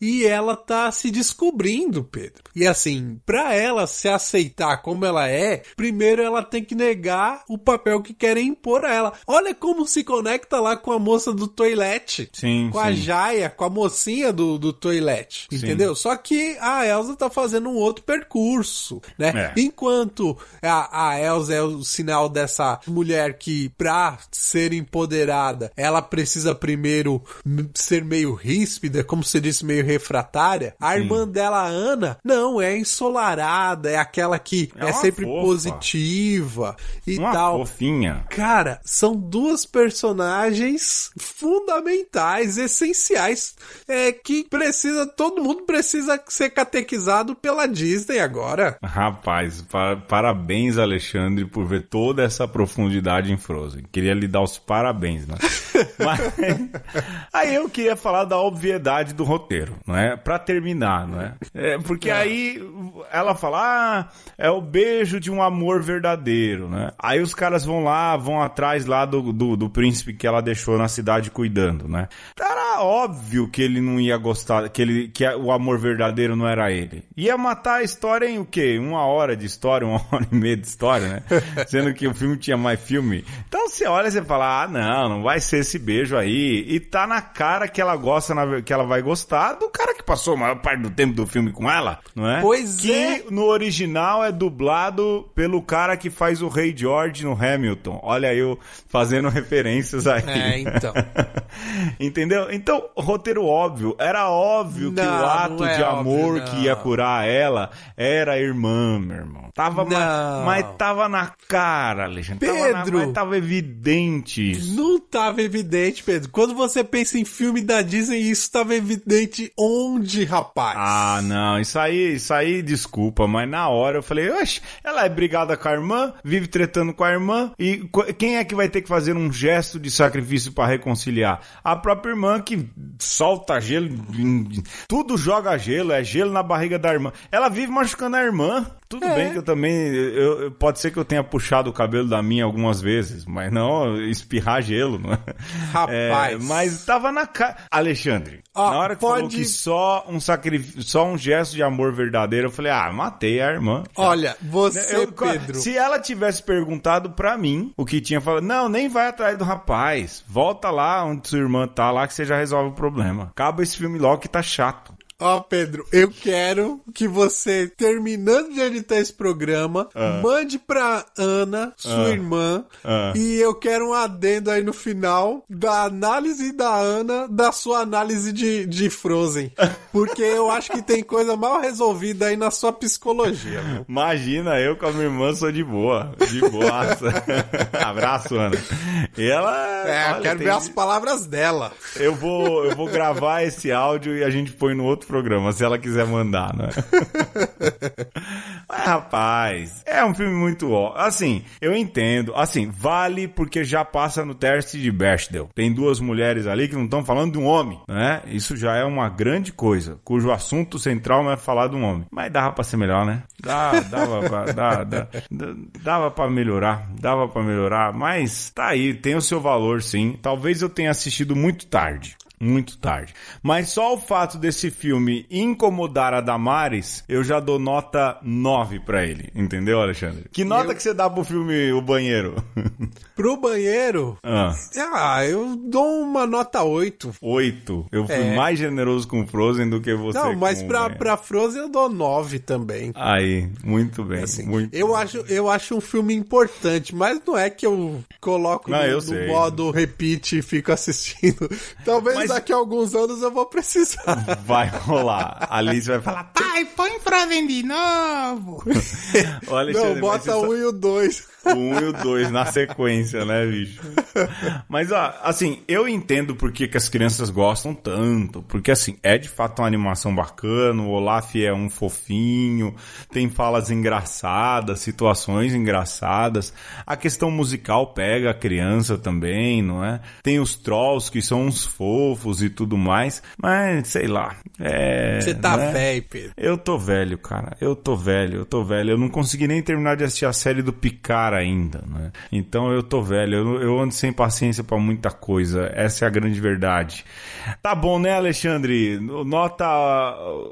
e ela tá se descobrindo, Pedro. E assim, pra ela se aceitar como ela é, primeiro ela tem que negar o papel que querem impor a ela. Olha como se conecta lá com a moça do toilette. Sim, Com a sim. Jaya, com a mocinha do, do toilette. Sim. Entendeu? Só que a Elsa tá fazendo um outro percurso, né? É. Enquanto a, a Elsa é o sinal dessa mulher que, pra ser empoderada, ela precisa primeiro ser meio ríspida, como você disse, meio refratária. A irmã dela, Ana, não, é ensolarada, é aquela que É é, sempre fofa. positiva e Uma tal. fofinha. Cara, são duas personagens fundamentais, essenciais, é que precisa, todo mundo precisa ser catequizado pela Disney agora. Rapaz, pa- parabéns, Alexandre, por ver toda essa profundidade em Frozen. Queria lhe dar os parabéns, né? Mas, aí eu queria falar da obviedade do roteiro, não é? Pra terminar, não é? É, porque aí ela fala, ah, é o beijo de um amor verdadeiro, né? Aí os caras vão lá, vão atrás lá do, do, do príncipe que ela deixou na cidade cuidando, né? Era óbvio que ele não ia gostar, que, ele, que o amor verdadeiro não era ele. Ia matar a história em o quê? Uma hora de história, uma hora e meia de história, né? Sendo que o filme tinha mais filme. Então você olha e você fala, ah, não, não vai ser esse beijo aí. E tá na cara que ela gosta, que ela vai gostar do cara que passou a maior parte do tempo do filme com ela, não é? Pois que é. no original é dublado pelo cara que faz o Rei George no Hamilton. Olha eu fazendo referências aí. É, então. Entendeu? Então, roteiro óbvio. Era óbvio que Não, o ato é de amor óbvio, que ia curar ela era a irmã, meu irmão. Tava Não. mas tava na cara, Alexandre. Tava na- Pedro. mas tava evidente isso. Não tava evidente, Pedro. Quando você pensa em filme da Disney, isso tava evidente onde, rapaz? Ah, não, isso aí, isso aí, desculpa, mas na hora eu falei, oxe, ela é brigada com a irmã, vive tretando com a irmã, e qu- quem é que vai ter que fazer um gesto de sacrifício pra reconciliar? A própria irmã que solta gelo, tudo joga gelo, é gelo na barriga da irmã. Ela vive machucando a irmã. Tudo É. bem que eu também. Eu, pode ser que eu tenha puxado o cabelo da minha algumas vezes, mas não espirrar gelo, não é? Rapaz. É, mas tava na cara. Alexandre, Ó, na hora que pode- falou que só um sacrifício, só um gesto de amor verdadeiro, eu falei, ah, matei a irmã. Olha, você, Eu- Pedro. Se ela tivesse perguntado pra mim o que tinha falado, não, nem vai atrás do rapaz. Volta lá onde sua irmã tá, lá que você já resolve o problema. Acaba esse filme logo que tá chato. Ó, Pedro, eu quero que você, terminando de editar esse programa, mande pra Ana, sua Ah. irmã, Ah. e eu quero um adendo aí no final da análise da Ana, da sua análise de, de Frozen. Porque eu acho que tem coisa mal resolvida aí na sua psicologia. viu? Imagina, eu com a minha irmã sou de boa. De boaça. Abraço, Ana. E ela. É, eu olha, quero tem- ver as palavras dela. Eu vou, eu vou gravar esse áudio e a gente põe no outro programa, se ela quiser mandar, né? Mas, rapaz, é um filme muito ó. Assim, eu entendo. Assim, vale porque já passa no teste de Bechdel. Tem duas mulheres ali que não estão falando de um homem, né? Isso já é uma grande coisa, cujo assunto central não é falar de um homem. Mas dava pra ser melhor, né? Dá, dava pra, dava pra melhorar, dava pra melhorar, mas tá aí, tem o seu valor sim. Talvez eu tenha assistido muito tarde. Muito tarde. Mas só o fato desse filme incomodar a Damares, eu já dou nota 9 pra ele. Entendeu, Alexandre? Que nota Eu- que você dá pro filme O Banheiro? Pro banheiro, ah, ah, eu dou uma nota 8. 8. Eu fui É. mais generoso com Frozen do que você. Não, mas pra, pra Frozen eu dou 9 também. Aí, muito bem. muito Eu acho, eu acho um filme importante, mas não é que eu coloco Não, no, eu no modo repeat e fico assistindo. Talvez Mas- daqui a alguns anos eu vou precisar. Vai rolar. A Alice vai falar, pai, põe Frozen de novo. Não, bota só- um e o dois. O 1 e o 2 na sequência, né, bicho? Mas, ó, assim, eu entendo por que, que as crianças gostam tanto. Porque, assim, é de fato uma animação bacana. O Olaf é um fofinho. Tem falas engraçadas, situações engraçadas. A questão musical pega a criança também, não é? Tem os trolls que são uns fofos e tudo mais. Mas, sei lá. É. Você tá né? velho, Pedro. Eu tô velho, cara. Eu tô velho, eu tô velho. Eu não consegui nem terminar de assistir a série do Picard ainda, né? Então eu tô velho. Eu, eu ando sem paciência pra muita coisa. Essa é a grande verdade. Tá bom, né, Alexandre? Nota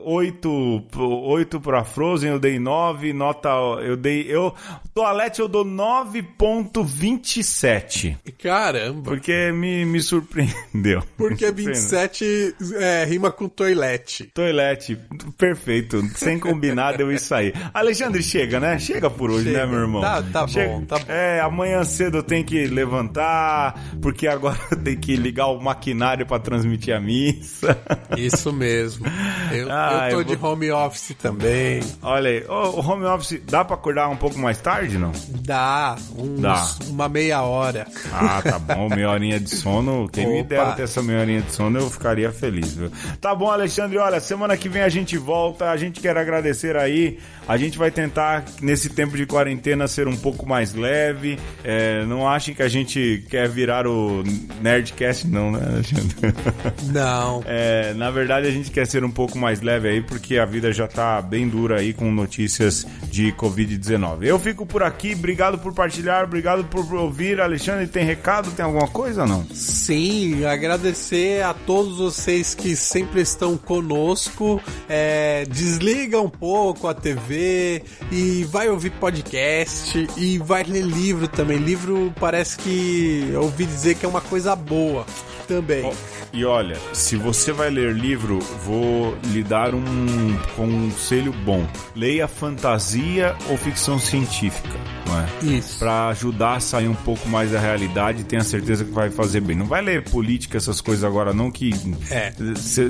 8, 8 pra Frozen, eu dei 9. Nota. Eu dei. Eu. Toalete eu dou 9,27. Caramba. Porque me, me surpreendeu. Porque. 27 é, rima com toilette. Toilette, perfeito. Sem combinar, deu isso aí. Alexandre, chega, né? Chega por hoje, Chega. né, meu irmão? Tá- tá bom, Chega. tá bom. É, amanhã cedo eu tenho que levantar, porque agora eu tenho que ligar o maquinário pra transmitir a missa. Isso mesmo. Eu, Ah, eu tô eu de home office também. Olha aí, o home office dá pra acordar um pouco mais tarde, não? Dá, uns, Dá. uma meia hora. Ah, tá bom, meia horinha de sono. Quem me Opa. dera ter essa meia horinha de sono, eu ficaria feliz, viu? Tá bom, Alexandre, olha, semana que vem a gente volta, a gente quer agradecer aí, a gente vai tentar, nesse tempo de quarentena, ser um pouco mais leve, É, não achem que a gente quer virar o Nerdcast, não, né, Alexandre? Não. É, na verdade, a gente quer ser um pouco mais leve aí, porque a vida já tá bem dura aí com notícias de Covid-19. Eu fico por aqui, obrigado por partilhar, obrigado por ouvir. Alexandre, tem recado? Tem alguma coisa ou não? Sim, agradecer a todos vocês que sempre estão conosco. É, desliga um pouco a TV e vai ouvir podcast e vai ler livro também. Livro parece que eu ouvi dizer que é uma coisa boa também. Ó, E olha, se você vai ler livro, vou lhe dar um conselho bom. Leia fantasia ou ficção científica, não é? Isso. Pra ajudar a sair um pouco mais da realidade, tenha certeza que vai fazer bem. Não vai ler política, essas coisas agora não, que É.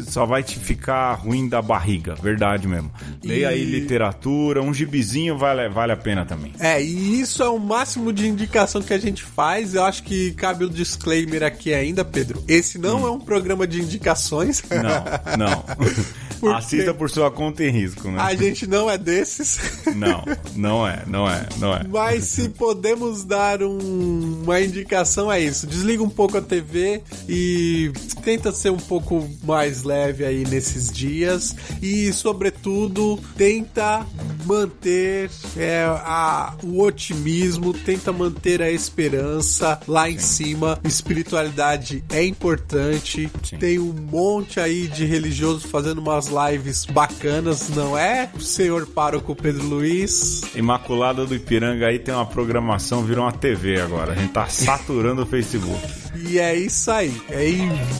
só vai te ficar ruim da barriga, verdade mesmo. Leia aí E- literatura, um gibizinho vale, vale a pena também. É, e isso é o máximo de indicação que a gente faz. Eu acho que cabe o disclaimer aqui ainda, Pedro. Esse não é um programa de indicações. Não, não. Porque Assista por sua conta e risco, né? A gente não é desses. Não, não é, não é, não é. Mas se podemos dar um- uma indicação é isso. Desliga um pouco a TV e tenta ser um pouco mais leve aí nesses dias. E, sobretudo, tenta manter é, a- o otimismo, tenta manter a esperança lá em cima. Espiritualidade é importante. Sim. Tem um monte aí de religiosos fazendo umas lives bacanas, não é? O senhor pároco Pedro Luiz. Imaculada do Ipiranga aí tem uma programação, virou uma TV agora. A gente tá saturando o Facebook. E é isso aí. Aí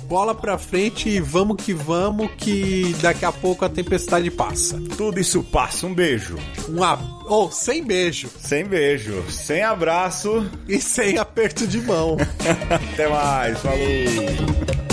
bola pra frente e vamos que vamos, que daqui a pouco a tempestade passa. Tudo isso passa. Um beijo. Um ab... Oh, sem beijo Sem beijo, sem abraço. e sem aperto de mão. Até mais. Falou.